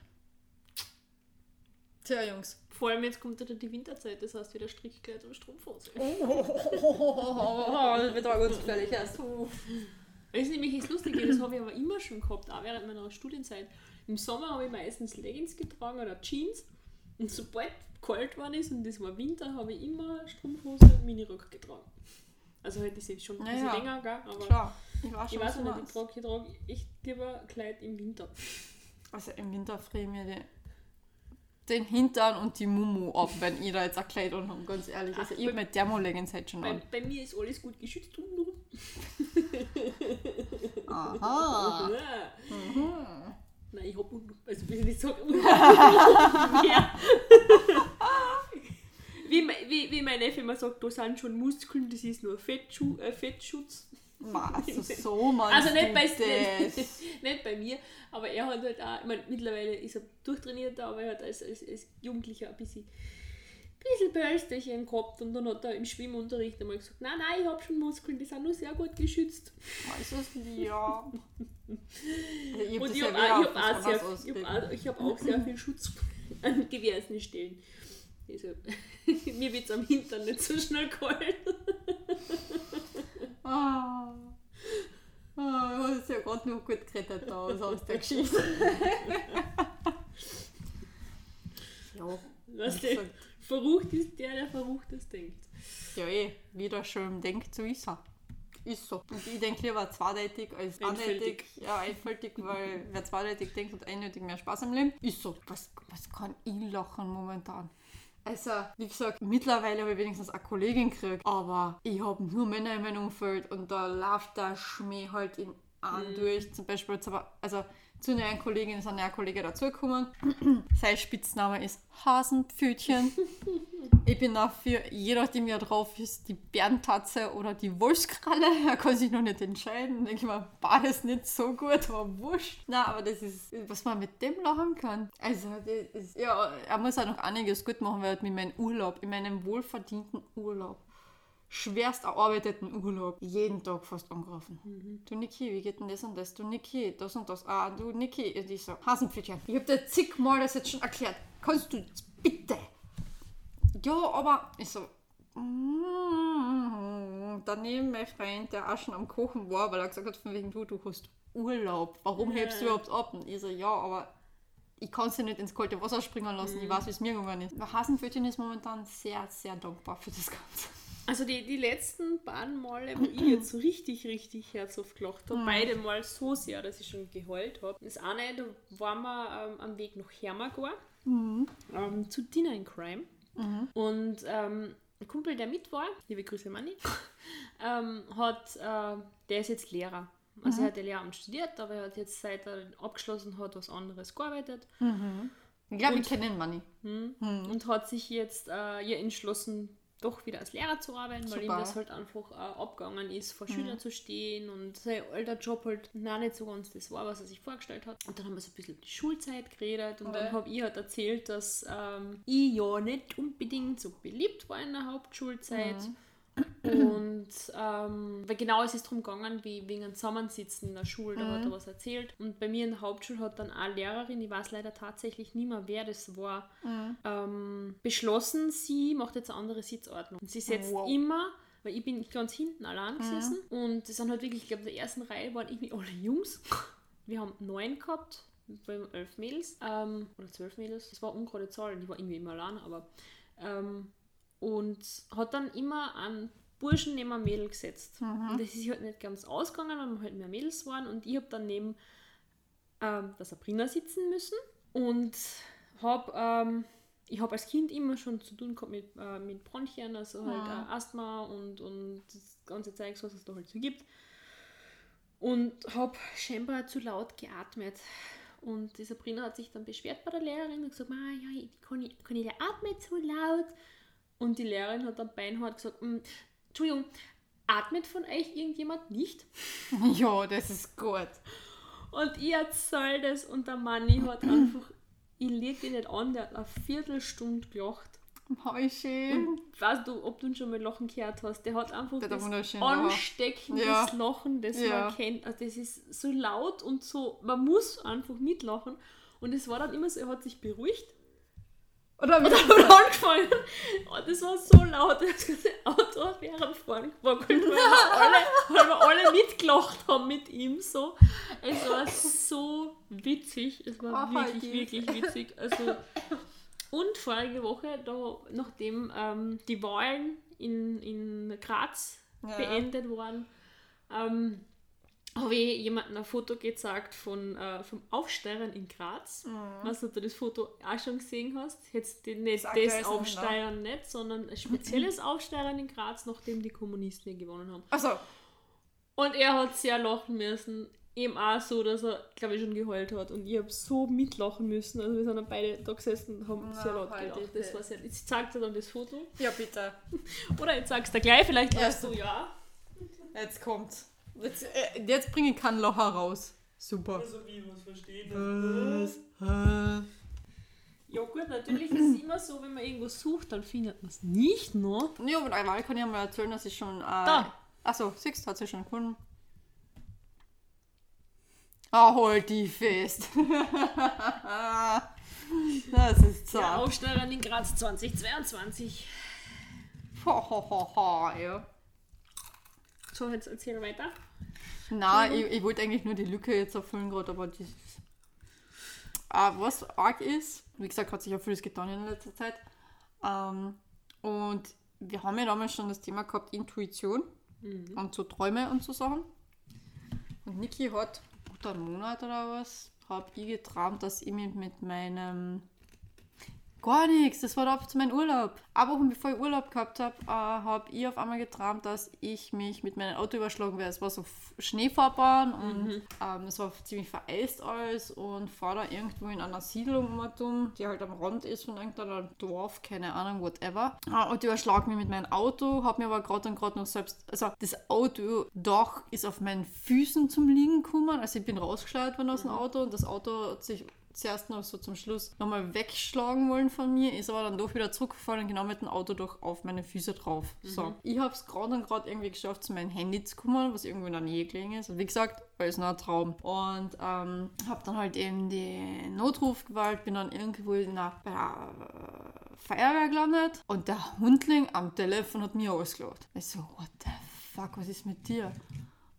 Tja, Jungs. Vor allem jetzt kommt wieder die Winterzeit, das heißt wieder Strickkleid und Strumpfhose. Oh, das wird aber ganz gefährlich erst. Das ist nämlich das Lustige, das habe ich aber immer schon gehabt, auch während meiner Studienzeit. Im Sommer habe ich meistens Leggings getragen oder Jeans und sobald kalt war ist und das war Winter, habe ich immer Strumpfhose und Minirock getragen. Also halt ist jetzt schon ein bisschen Naja, länger, gell? aber Klar, ich war ich schon weiß so noch nicht, ich trage, ich trage echt lieber Kleid im Winter. Also im Winter friere ich mir den, den Hintern und die Mumu ab, wenn ich da jetzt ein Kleid anhabe, ganz ehrlich. Also Ach, ich mit Thermoleggings halt schon Bei, an. bei mir ist alles gut geschützt Aha. Mhm. Nein, ich habe also will ich nicht sagen, mehr. wie, mein- wie, wie mein Neffe immer sagt, da sind schon Muskeln, das ist nur Fettschu äh, Fettschutz. Also so meinst Also nicht bei, nicht, nicht bei mir, aber er hat halt auch, ich meine, mittlerweile ist er durchtrainiert, aber er hat als, als, als Jugendlicher ein bisschen, bisschen Pölsterchen gehabt und dann hat er im Schwimmunterricht einmal gesagt, nein, nein, ich habe schon Muskeln, die sind nur sehr gut geschützt. Nicht, ja. Ich Und ich habe auch, hab sehr, ich ausgelegt. hab auch, ich hab auch sehr viel Schutz an diversen Stellen. Deshalb, mir wird es am Hintern nicht so schnell kalt. Ah. Ah, du hast ja gerade noch gut gerettet da aus, der Geschichte. ja, wie du, gesagt, verrucht ist der, der Verruchtes denkt. ja eh, wie der schön denkt, so ist er. Ist so. Und ich denke lieber zweideutig als Einfältig. einfältig. Ja, einfältig, weil wer zweideutig denkt, hat eindeutig mehr Spaß im Leben. Ist so. Was, was kann ich lachen momentan? Also, wie gesagt, mittlerweile habe ich wenigstens eine Kollegin gekriegt, aber ich habe nur Männer in meinem Umfeld und da läuft der Schmäh halt in an durch. Zum Beispiel, also zu einer neuen Kollegin ist ein neuer Kollege dazugekommen. Sein Spitzname ist Hasenpfötchen. Ich bin dafür, je nachdem, wer drauf ist, die Bärentatze oder die Wolfskralle. Er kann sich noch nicht entscheiden. Denke ich mir, beides nicht so gut, aber wurscht. Na, aber das ist, was man mit dem lachen kann. Also, das ist, ja, er muss auch noch einiges gut machen, weil mit meinem Urlaub, in meinem wohlverdienten Urlaub, schwerst erarbeiteten Urlaub, jeden Tag fast angegriffen. Du Niki, wie geht denn das und das? Du Niki, das und das. Ah, du Niki. Und ich so, Hasenpfötchen, ich hab dir zigmal das jetzt schon erklärt. Kannst du bitte ja, aber ich so, mm, daneben mein Freund, der auch schon am Kochen war, weil er gesagt hat, von wegen du, du hast Urlaub, warum hebst du überhaupt ab? Und ich so, ja, aber ich kann sie nicht ins kalte Wasser springen lassen, ich weiß, wie es mir gegangen ist. Hasenpfötchen ist momentan sehr, sehr dankbar für das Ganze. Also die, die letzten beiden Male, wo ich jetzt so richtig, richtig herzhaft gelacht habe, beide Mal so sehr, dass ich schon geheult habe. Das eine, da waren wir ähm, am Weg nach Hermagor ähm, zu Dinner in Crime. Und ähm, ein Kumpel, der mit war, liebe Grüße Manni, ähm, hat, äh, der ist jetzt Lehrer. Also er hat ja Lehramt studiert, aber er hat jetzt seit er abgeschlossen hat was anderes gearbeitet Ich glaube, wir kennen Money. und hat sich jetzt äh, ihr entschlossen, doch wieder als Lehrer zu arbeiten, weil ihm Super. das halt einfach äh, abgegangen ist, vor Schülern zu stehen und sein alter Job halt noch nicht so ganz das war, was er sich vorgestellt hat. Und dann haben wir so ein bisschen über die Schulzeit geredet und dann Okay. habe ich halt erzählt, dass ähm, ich ja nicht unbedingt so beliebt war in der Hauptschulzeit. Und ähm, weil genau es ist darum gegangen, wie wegen einem Zusammensitzen in der Schule, da hat er was erzählt. Und bei mir in der Hauptschule hat dann eine Lehrerin, ich weiß leider tatsächlich nicht mehr, wer das war, ähm, beschlossen, sie macht jetzt eine andere Sitzordnung. Und sie setzt Wow. immer, weil ich bin ganz hinten allein gesessen und das sind halt wirklich, ich glaube, in der ersten Reihe waren irgendwie alle Jungs. Wir haben neun gehabt, bei elf Mädels, ähm, oder zwölf Mädels, das war ungerade Zahl, die war irgendwie immer allein, aber ähm, und hat dann immer einen Burschen neben ein Mädel gesetzt. Und das ist halt nicht ganz ausgegangen, weil wir halt mehr Mädels waren und ich habe dann neben ähm, der Sabrina sitzen müssen und habe ähm, ich habe als Kind immer schon zu tun gehabt mit, äh, mit Bronchien, also halt äh, Asthma und, und das ganze Zeug, was es da halt so gibt. Und habe scheinbar zu laut geatmet. Und die Sabrina hat sich dann beschwert bei der Lehrerin und gesagt, "Ma, ja, ich kann, ich, kann ich atmet so laut? Und die Lehrerin hat dann beinhart gesagt, "Mm, Entschuldigung, atmet von euch irgendjemand nicht? Ja, das ist gut. Und ich erzähl das und der Manni hat einfach, ich leg ihn nicht an, der hat eine Viertelstunde gelacht. Wie schön. Weißt du, ob du ihn schon mal lachen gehört hast? Der hat einfach Der das ansteckendes Ja. Lachen, das Ja. man kennt. Also das ist so laut und so, man muss einfach mitlachen. Und es war dann immer so, er hat sich beruhigt Oder und dann hat er angefangen. Und das war so laut, das ganze Auto während Fahren gewackelt, weil wir, alle, weil wir alle mitgelacht haben mit ihm. So. Es war so witzig. Es war Oh, wirklich, wirklich witzig. Also, und vorige Woche, da, nachdem ähm, die Wahlen in, in Graz Ja. beendet waren, ähm, habe ich jemandem ein Foto gezeigt von, äh, vom Aufsteigern in Graz. Mhm. Weißt du, ob du das Foto auch schon gesehen hast? Jetzt die- nicht Das das ist Aufsteigern nicht, sondern ein spezielles Aufsteigern in Graz, nachdem die Kommunisten gewonnen haben. Achso, Und er hat sehr lachen müssen. Eben auch so, dass er, glaube ich, schon geheult hat. Und ich habe so mitlachen müssen. Also wir sind dann beide da gesessen und haben Na, sehr laut gelacht. Das war sehr... Ich zeig dir dann das Foto. ja bitte. Oder ich zeig's dir gleich, vielleicht Ja. weißt du ja. Jetzt kommt's. Jetzt, äh, jetzt bringe ich keinen Locher raus. Super. Also wie, was versteht Was? Hä? Ja gut, natürlich ist es immer so, wenn man irgendwo sucht, dann findet man es nicht nur. Ja, aber einmal kann ich mal erzählen, dass ich schon. Äh, Da. Achso, siehst hat sie schon gefunden. Ah, halt die fest. das ist Der zart. Aufschneider in Graz 2022. Ho, ho, ho, ho, ja. So, jetzt erzähl weiter. Nein, ich, ich wollte eigentlich nur die Lücke jetzt erfüllen gerade, aber das ist. Äh, was arg ist, wie gesagt, hat sich ja vieles getan in letzter Zeit. Ähm, und wir haben ja damals schon das Thema gehabt, Intuition und so Träume und so Sachen. Und Niki hat, gut einen Monat oder was, habe ich geträumt, dass ich mich mit meinem Gar nichts, das war ab zu meinem Urlaub. Eine Woche bevor ich Urlaub gehabt habe, äh, habe ich auf einmal geträumt, dass ich mich mit meinem Auto überschlagen werde. Es war so Schneefahrbahn und ähm, es war ziemlich vereist alles und fahre da irgendwo in einer Siedlung um, die halt am Rand ist von irgendeinem Dorf, keine Ahnung, whatever. Äh, und überschlag mich mit meinem Auto, habe mir aber gerade und gerade noch selbst, also das Autodach ist auf meinen Füßen zum Liegen gekommen, also ich bin rausgeschleudert worden aus dem Auto und das Auto hat sich zuerst noch so zum Schluss nochmal wegschlagen wollen von mir, ist aber dann doch wieder zurückgefallen, genau mit dem Auto durch auf meine Füße drauf. So. Ich habe es gerade und gerade irgendwie geschafft, zu meinem Handy zu kommen, was irgendwo in der Nähe gelegen ist. Und wie gesagt, alles nur ein Traum. Und ähm, habe dann halt eben die Notruf gewählt, bin dann irgendwo in der, bei der äh, Feuerwehr gelandet und der Hundling am Telefon hat mir ausgelacht. Ich so, what the fuck, was ist mit dir?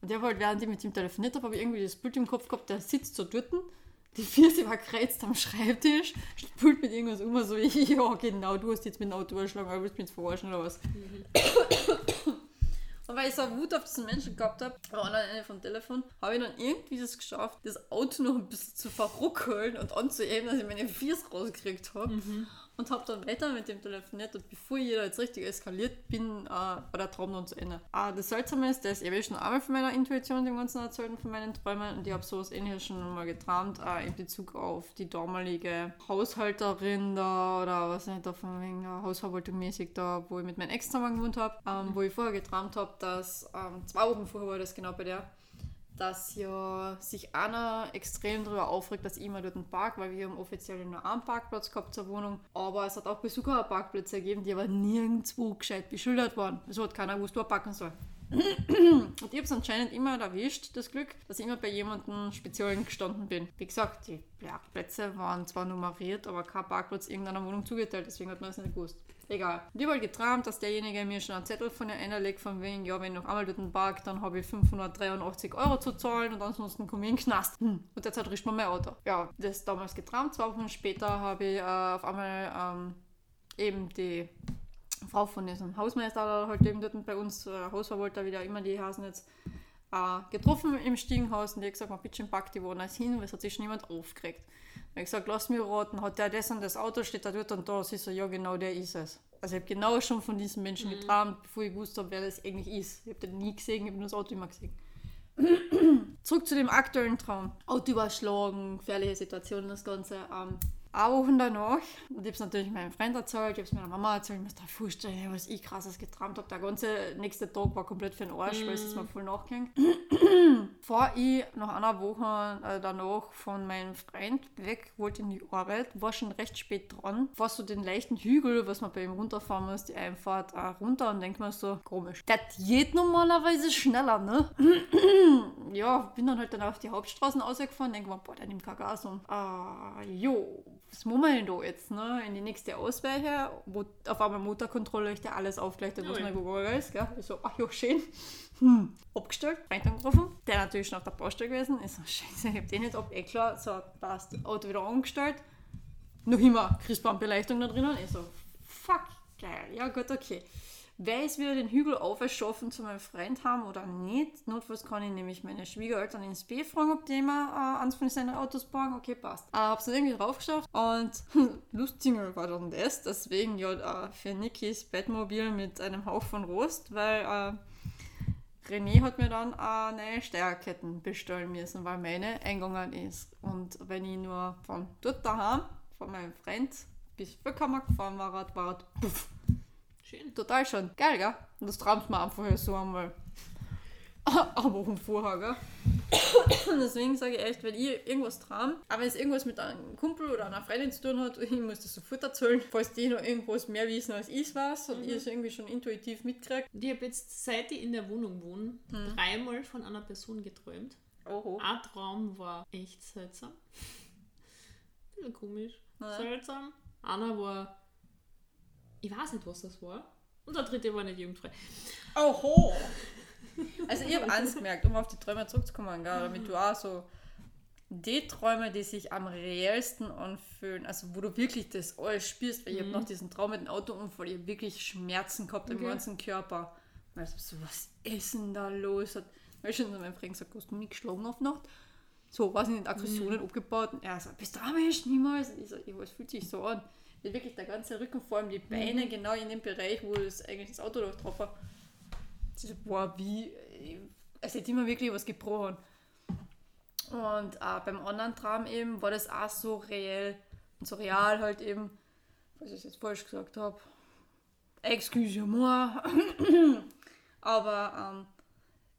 Und der wollte, während ich mit ihm telefoniert habe, habe ich irgendwie das Bild im Kopf gehabt, der sitzt so dort, die war gereizt am Schreibtisch, spült mit irgendwas um, so, ja genau, du hast jetzt mit dem Auto überschlagen, aber willst mich jetzt verarschen oder was? Und weil ich so Wut auf diesen Menschen gehabt habe, war an Ende vom Telefon, habe ich dann irgendwie das geschafft, das Auto noch ein bisschen zu verruckeln und anzuheben, dass ich meine Füße rausgekriegt habe. Und habe dann weiter mit dem telefoniert und bevor ich da jetzt richtig eskaliert bin, äh, war der Traum dann zu Ende. Äh, das Seltsame ist, der ist eben schon einmal von meiner Intuition dem Ganzen erzählt und von meinen Träumen und ich habe sowas ähnliches schon mal geträumt äh, in Bezug auf die damalige Haushalterin da oder was nicht, da von wegen der Hausverwaltung mäßig da, wo ich mit meinem Ex zusammen gewohnt habe, ähm, wo ich vorher geträumt habe, dass ähm, zwei Wochen vorher war das genau bei der, dass ja sich einer extrem darüber aufregt, dass ich immer dort einen Park, weil wir haben offiziell nur einen Parkplatz gehabt zur Wohnung, aber es hat auch Besucherparkplätze gegeben, die aber nirgendwo gescheit beschildert waren. Es hat keiner gewusst, wo er parken soll. Und ich habe es anscheinend immer erwischt, das Glück, dass ich immer bei jemandem Speziellen gestanden bin. Wie gesagt, die Parkplätze waren zwar nummeriert, aber kein Parkplatz irgendeiner Wohnung zugeteilt, deswegen hat man es nicht gewusst. Egal. Und ich habe halt geträumt, dass derjenige mir schon einen Zettel von der einer legt, von wegen, ja, wenn ich noch einmal dort park, dann habe ich 583 Euro zu zahlen und ansonsten komme ich in den Knast. Hm. Und derzeit riecht man mein Auto. Ja, das damals geträumt. Zwei Wochen später habe ich äh, auf einmal ähm, eben die Frau von diesem Hausmeister oder halt eben dort bei uns, äh, Hausverwalter, wie der immer die heißen jetzt, äh, getroffen im Stiegenhaus und die hat gesagt, man bitte pack die Wohners hin, weil es hat sich schon jemand aufgeregt. Ich habe gesagt, lass mich raten, hat der das und das Auto, steht da dort und da. Sie so, ja genau, der ist es. Also ich habe genau schon von diesem Menschen geträumt, bevor ich gewusst habe, wer das eigentlich ist. Ich habe den nie gesehen, ich habe nur das Auto immer gesehen. Zurück zu dem aktuellen Traum. Auto überschlagen, gefährliche Situationen, das Ganze. Ähm, Woche danach, und ich habe es natürlich meinem Freund erzählt, ich habe es meiner Mama erzählt, ich muss da vorstellen, was ich krasses geträumt habe. Der ganze nächste Tag war komplett für den Arsch, weil es mir voll nachgegangen. Bevor ich nach einer Woche äh, danach von meinem Freund weg wollte in die Arbeit, war schon recht spät dran. War so den leichten Hügel, was man bei ihm runterfahren muss, die Einfahrt äh, runter und denkt mir so, komisch. Das geht normalerweise schneller, ne? ja, bin dann halt dann auf die Hauptstraßen ausgefahren, denke mir, boah, der nimmt kein Gas um. Ah, jo, was muss man denn da jetzt, ne? In die nächste Ausweiche, wo auf einmal Motorkontrolle ich der alles aufgleicht, was Ui. man gegangen ist, gell? Ich so, ach ja, schön. Hm. Abgestellt, Freund angerufen, der natürlich schon auf der Baustelle gewesen. Ich so, scheiße, ich hab den nicht ab, eh klar, so, passt, Auto wieder angestellt. Noch immer Christbaumbeleuchtung da drinnen. Ich so, fuck, geil, ja gut, okay. Wer ist wieder den Hügel aufgeschaffen zu meinem Freund haben oder nicht? Notfalls kann ich nämlich meine Schwiegereltern ins B fragen, ob die immer äh, eins von seinen Autos bauen. Okay, passt. Äh, hab's dann irgendwie drauf geschafft und lustiger war dann das. Deswegen ja äh, für Nikis Bettmobil mit einem Hauch von Rost, weil äh, René hat mir dann äh, neue Steuerketten bestellen müssen, weil meine eingegangen ist. Und wenn ich nur von dort daheim, von meinem Freund, bis Völkermark gefahren war war puff, Schön. total schon. Geil, gell? Und das träumt man einfach so einmal. Aber um vorher, gell? Und deswegen sage ich echt, wenn ich irgendwas traum, aber wenn es irgendwas mit einem Kumpel oder einer Freundin zu tun hat, ich muss das sofort erzählen, falls die noch irgendwas mehr wissen als ich weiß und ich es irgendwie schon intuitiv mitkriege. Ich habe jetzt, seit ich in der Wohnung wohne, dreimal von einer Person geträumt. Oho. Ein Traum war echt seltsam. Bisschen komisch. Ja. Seltsam. Einer war. Ich weiß nicht, was das war. Und der dritte war nicht jugendfrei. Oho! Also ich habe eins gemerkt, um auf die Träume zurückzukommen, gell, damit du auch so die Träume, die sich am reellsten anfühlen, also wo du wirklich das alles spürst, weil ich habe noch diesen Traum mit dem Autounfall, ich habe wirklich Schmerzen gehabt im Okay. ganzen Körper. Weil ich so, was ist denn da los? Hat, weil ich schon zu meinem Freund gesagt, hast du nicht geschlagen auf Nacht? So, ich nicht, Aggressionen abgebaut. Und er so, bist du Mensch, niemals? Und ich so, ja, es fühlt sich so an. Wirklich der ganze Rücken, vor allem die Beine, genau in dem Bereich, wo das eigentlich das Auto noch drauf war. Ich so, boah, wie, es hätte immer wirklich was gebrochen. Und äh, beim anderen Traum eben war das auch so reell und so real halt eben, was ich jetzt falsch gesagt habe. Excuse-moi. Aber ähm,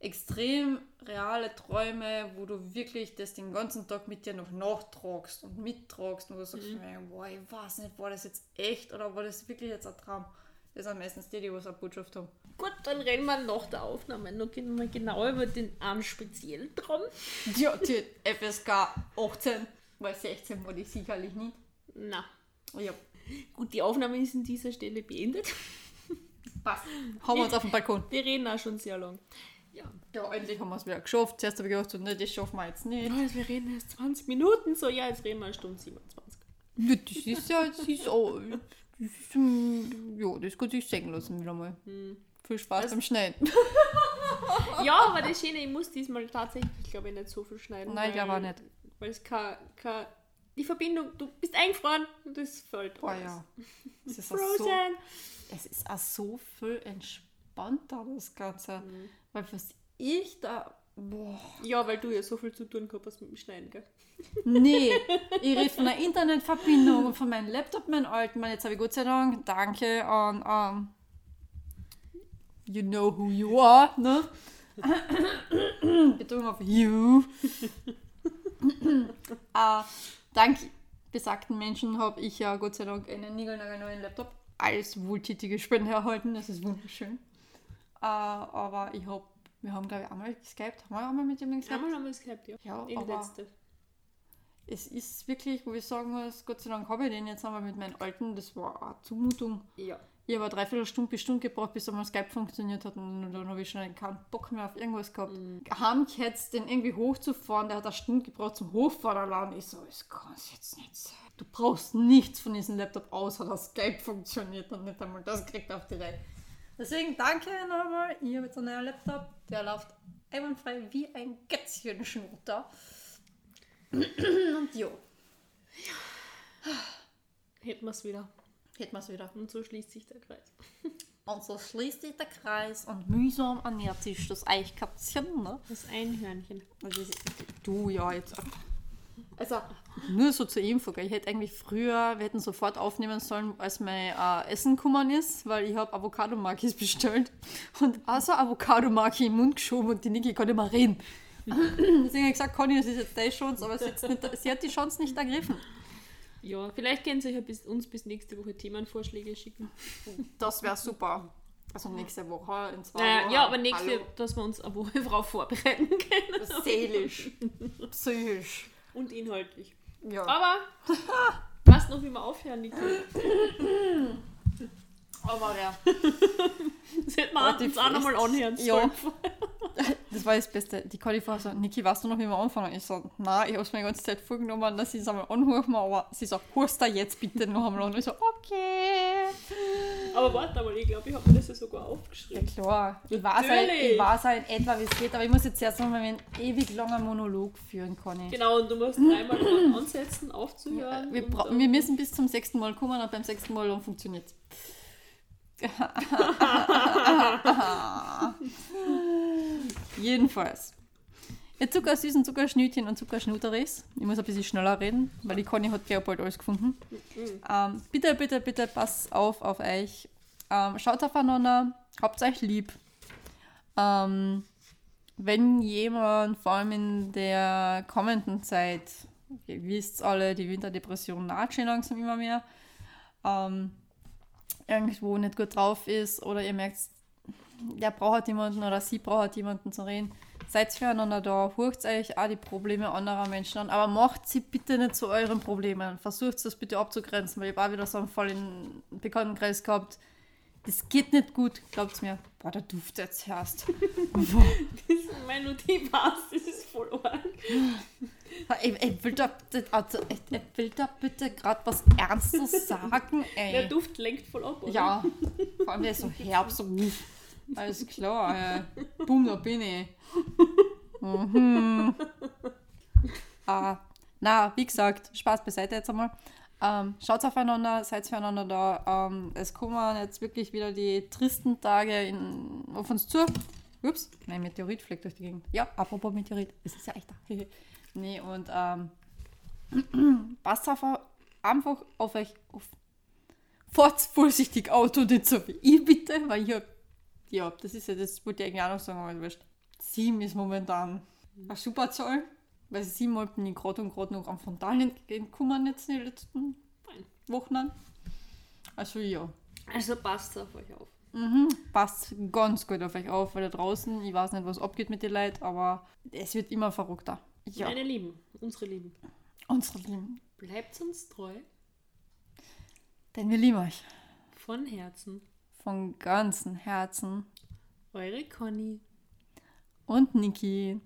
extrem reale Träume, wo du wirklich das den ganzen Tag mit dir noch nachtragst und mittragst und du sagst, mhm. boah, ich weiß nicht, war das jetzt echt oder war das wirklich jetzt ein Traum? Das sind meistens die, die was eine Botschaft haben. Gut, dann reden wir nach der Aufnahme noch mal genau über den einen speziellen Traum. Ja, die FSK 18, weil 16 war die sicherlich nicht. Na, Ja, gut, die Aufnahme ist an dieser Stelle beendet. passt. Haben wir uns auf dem Balkon. Wir reden auch schon sehr lang. Ja, Ja, endlich haben wir es wieder geschafft. Zuerst habe ich gedacht, so, ne, das schaffen wir jetzt nicht. also wir reden erst 20 Minuten. So, ja, jetzt reden wir eine Stunde 27. Ja, das ist ja, das ist auch, das ist, ja, das kann sich sagen lassen wieder mal. Viel Spaß beim Schneiden. Ja, aber das Schöne, ich muss diesmal tatsächlich, glaube ich, nicht so viel schneiden. Nein, ich weil- glaube auch nicht. Weil es kein, kein, die Verbindung, du bist eingefroren und das fällt Boah, alles. ja. Es ist, auch so, Frozen! es ist auch so viel entspannter, das Ganze. Weil was ich da, boah, Ja, weil du ja so viel zu tun gehabt hast mit dem Schneiden, gell? Nee, ich rede von einer Internetverbindung und von meinem Laptop, meinem alten. Mann, jetzt habe ich Gott sei Dank, danke an, ähm, you know who you are, ne? Betonung auf you. äh, dank besagten Menschen habe ich ja Gott sei Dank einen neuen Laptop als wohltätige Spende erhalten. Das ist wunderschön. Äh, aber ich habe, wir haben glaube ich einmal geskypt. Haben wir einmal mit jemandem geskypt? Einmal haben wir es gehabt, ja. Ja, aber letzte. es ist wirklich, wo ich sagen muss, Gott sei Dank habe ich den jetzt einmal mit meinen Alten, das war eine Zumutung. Ja. Ich habe eine Dreiviertelstunde bis Stunde gebraucht, bis einmal Skype funktioniert hat und dann habe ich schon keinen Bock mehr auf irgendwas gehabt. Mhm. Heimgeheizt, den irgendwie hochzufahren, der hat eine Stunde gebraucht zum Hochfahren allein. Ich so, das kann es jetzt nicht sein. Du brauchst nichts von diesem Laptop außer dass Skype funktioniert und nicht einmal das kriegt auf die Reihe. Deswegen danke nochmal. Ich habe jetzt einen neuen Laptop, der läuft einwandfrei wie ein Kätzchen-Schnutter. Und jo, Hätten wir es wieder. hätten wir es wieder. Und so schließt sich der Kreis. Und so schließt sich der Kreis und mühsam ernährt sich das Eichkätzchen, ne? Das Einhörnchen. Also, du ja jetzt. Also, nur so zur Info, gell? ich hätte eigentlich früher, wir hätten sofort aufnehmen sollen, als mein äh, Essen gekommen ist, weil ich habe Avocado-Makis bestellt und also Avocado-Maki im Mund geschoben und die Niki kann nicht mehr reden. Deswegen habe ich gesagt, Conny, das ist jetzt deine Chance, aber sie, nicht, sie hat die Chance nicht ergriffen. Ja, vielleicht können Sie bis, uns bis nächste Woche Themenvorschläge schicken. Das wäre super. Also nächste Woche, in zwei Naja, Wochen. ja, aber nächste, Hallo. dass wir uns eine Woche drauf vorbereiten können. Seelisch, psychisch. Und inhaltlich. Ja. Aber, was noch, wie wir aufhören, Nicole? Aber ja. Das hätten wir uns auch nochmal anhören Ja. Das war das Beste. Die Conny war so, Niki, weißt du noch, wie wir anfangen? Ich so, nein, ich habe es mir die ganze Zeit vorgenommen, dass ich es einmal anrufen, aber sie sagt, hörst du jetzt bitte noch einmal an? Und ich so, okay. Aber warte mal, ich glaube, ich habe mir das ja sogar Ja aufgeschrieben. klar, ich weiß, halt, ich weiß halt in etwa, wie es geht, aber ich muss jetzt erst mal einen ewig langen Monolog führen, Conny. Genau, und du musst dreimal ansetzen, aufzuhören. Wir, wir müssen bis zum sechsten Mal kommen und beim sechsten Mal dann funktioniert Jedenfalls. Ihr Zuckersüßen, Zuckerschnütchen und Zuckerschnuteris. Ich muss ein bisschen schneller reden, weil die Conny hat bald alles gefunden. Ähm, bitte, bitte, bitte passt auf auf euch. Ähm, schaut aufeinander, habt euch lieb. Ähm, wenn jemand, vor allem in der kommenden Zeit, ihr wisst alle, die Winterdepression naht schon langsam immer mehr, ähm, irgendwo nicht gut drauf ist oder ihr merkt, der braucht jemanden oder sie braucht jemanden zu reden, seid füreinander da, hurcht euch auch die Probleme anderer Menschen an, aber macht sie bitte nicht zu euren Problemen. Versucht das bitte abzugrenzen, weil ich habe auch wieder so einen Fall in Bekanntenkreis gehabt. Das geht nicht gut, glaubt's mir. Boah, der Duft jetzt erst. Das ist meine Notiz, das ist voll arg. Ich, ich, will da, also, ich, ich will da bitte gerade was Ernstes sagen, ey. Der Duft lenkt voll ab, oder? Ja, vor allem der ist so herb, so. Alles klar, äh. Boom, da bin ich. Mhm. Ah, na, wie gesagt, Spaß beiseite jetzt einmal. Ähm, schaut aufeinander, seid füreinander da. Ähm, es kommen jetzt wirklich wieder die tristen Tage in, auf uns zu. Ups, mein Meteorit fliegt durch die Gegend. Ja, apropos Meteorit, es ist ja echt da. nee, und ähm, passt auf, einfach auf euch auf. Fahrt vorsichtig Auto, nicht so wie ich bitte, weil ich hab, ja, das ist ja, das wollte ich eigentlich auch noch sagen, aber wurscht. Sieben ist momentan eine super Zahl, weil sieben bin ich gerade und gerade noch am Frontalen entgegengekommen jetzt in den letzten Wochen. Also ja. Also passt auf euch auf. Mhm, passt ganz gut auf euch auf, weil da draußen, ich weiß nicht, was abgeht mit den Leuten, aber es wird immer verrückter. Ja, Meine Lieben, unsere Lieben, unsere Lieben. bleibt uns treu. Denn wir lieben euch. Von Herzen. Von ganzem Herzen. Eure Conny. Und Niki.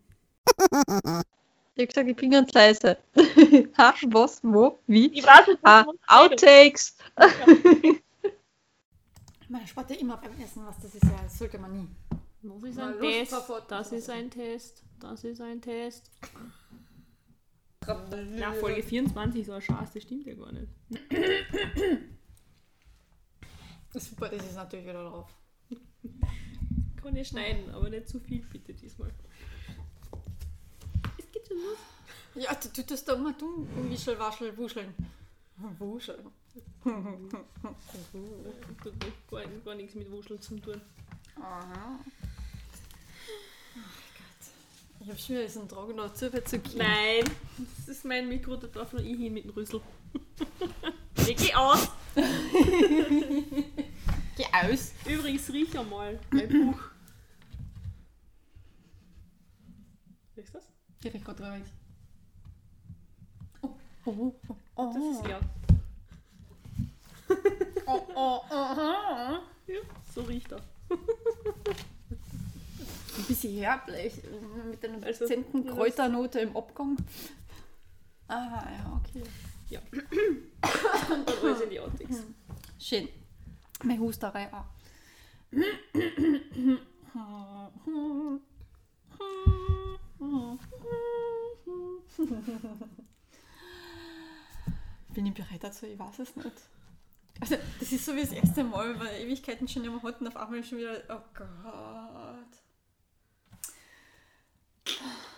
Ich hab gesagt, ich bin ganz leise. ha, was, wo, wie? Ich weiß nicht, Ah, Outtakes. Man spart ja immer beim Essen, was das ist ja, das sollte man nie. Das ist Mal ein Lust Test. Das ist ein Test. Das ist ein Test. Na, Folge 24 so ein Schatz, das stimmt ja gar nicht. Super, das ist natürlich wieder drauf. Kann ich schneiden, aber nicht zu viel bitte diesmal. Es geht schon los. Ja, du tust das da immer tun. Wischel, waschel, wuscheln. Wuscheln. Tut gar, gar nichts mit Wuscheln zu tun. Aha. Oh. Ich hab schon wieder diesen Drogen noch zu viel zu gehen. Nein, das ist mein Mikro, da darf nur ich hin mit dem Rüssel. ich geh aus. Geh aus. Übrigens, riech einmal mein Buch. Riechst du das? Ich riech grad rein. Oh, oh, oh, oh. Das ist leer. Oh, oh, aha. Ja, so riecht er. Bisschen herblich. Mit einer Also, dezenten Kräuternote im Abgang. Ah, ja, okay. Ja. Und dann alles in die Outtakes. Schön. Meine Husterei auch. Bin ich bereit dazu? Ich weiß es nicht. Also, das ist so wie das erste Mal, weil Ewigkeiten schon immer hatten, auf einmal schon wieder. Oh Gott.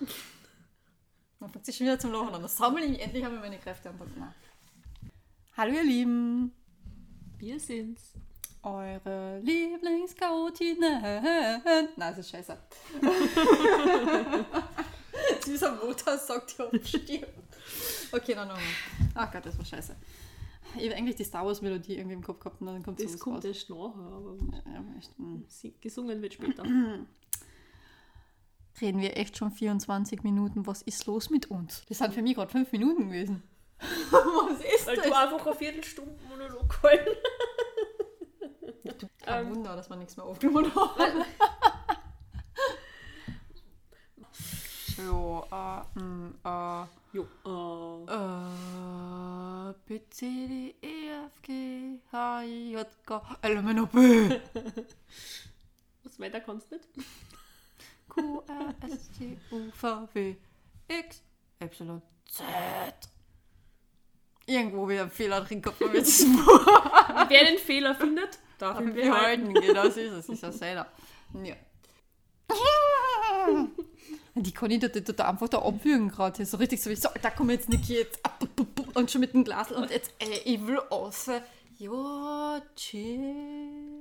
Man fängt sich schon wieder zum Lachen an. Das sammle ich endlich habe ich meine Kräfte an. Nein. Hallo ihr Lieben, Wir sind's. eure Lieblingskautinen. Nein, das ist scheiße. Dieser Motor sagt ja stirbt. Okay, dann nochmal. Ach Gott, das war scheiße. Ich habe eigentlich die Star Wars Melodie irgendwie im Kopf gehabt und dann kommt Das sowas kommt raus. erst nachher, aber Ja, echt, hm. gesungen wird später. Reden wir echt schon 24 Minuten. Was ist los mit uns? Das sind für mich gerade 5 Minuten gewesen. Was ist Weil das? du einfach eine Viertelstunde Monolog halten. Kein Ähm. Wunder, dass wir nichts mehr aufgenommen haben. so, äh, mm, äh, Jo. Äh, äh, B, C, D, E, F, G, H, I, J, K, L, M, N, O, P. was weiter kannst du nicht? Q, R, S, T, U, V, W, X, Y, Z. Irgendwo wieder ein Fehler drin gehabt mit diesem. Wer den Fehler findet, darf ihn behalten. halten, genau so ist es. Ist ja selber. Ja. Die Conny tut, tut da einfach da abwürgen gerade. So richtig so wie, so, da komm jetzt Niki jetzt. ab, Und schon mit dem Glas und jetzt, ey, ich will raus. Ja, chill.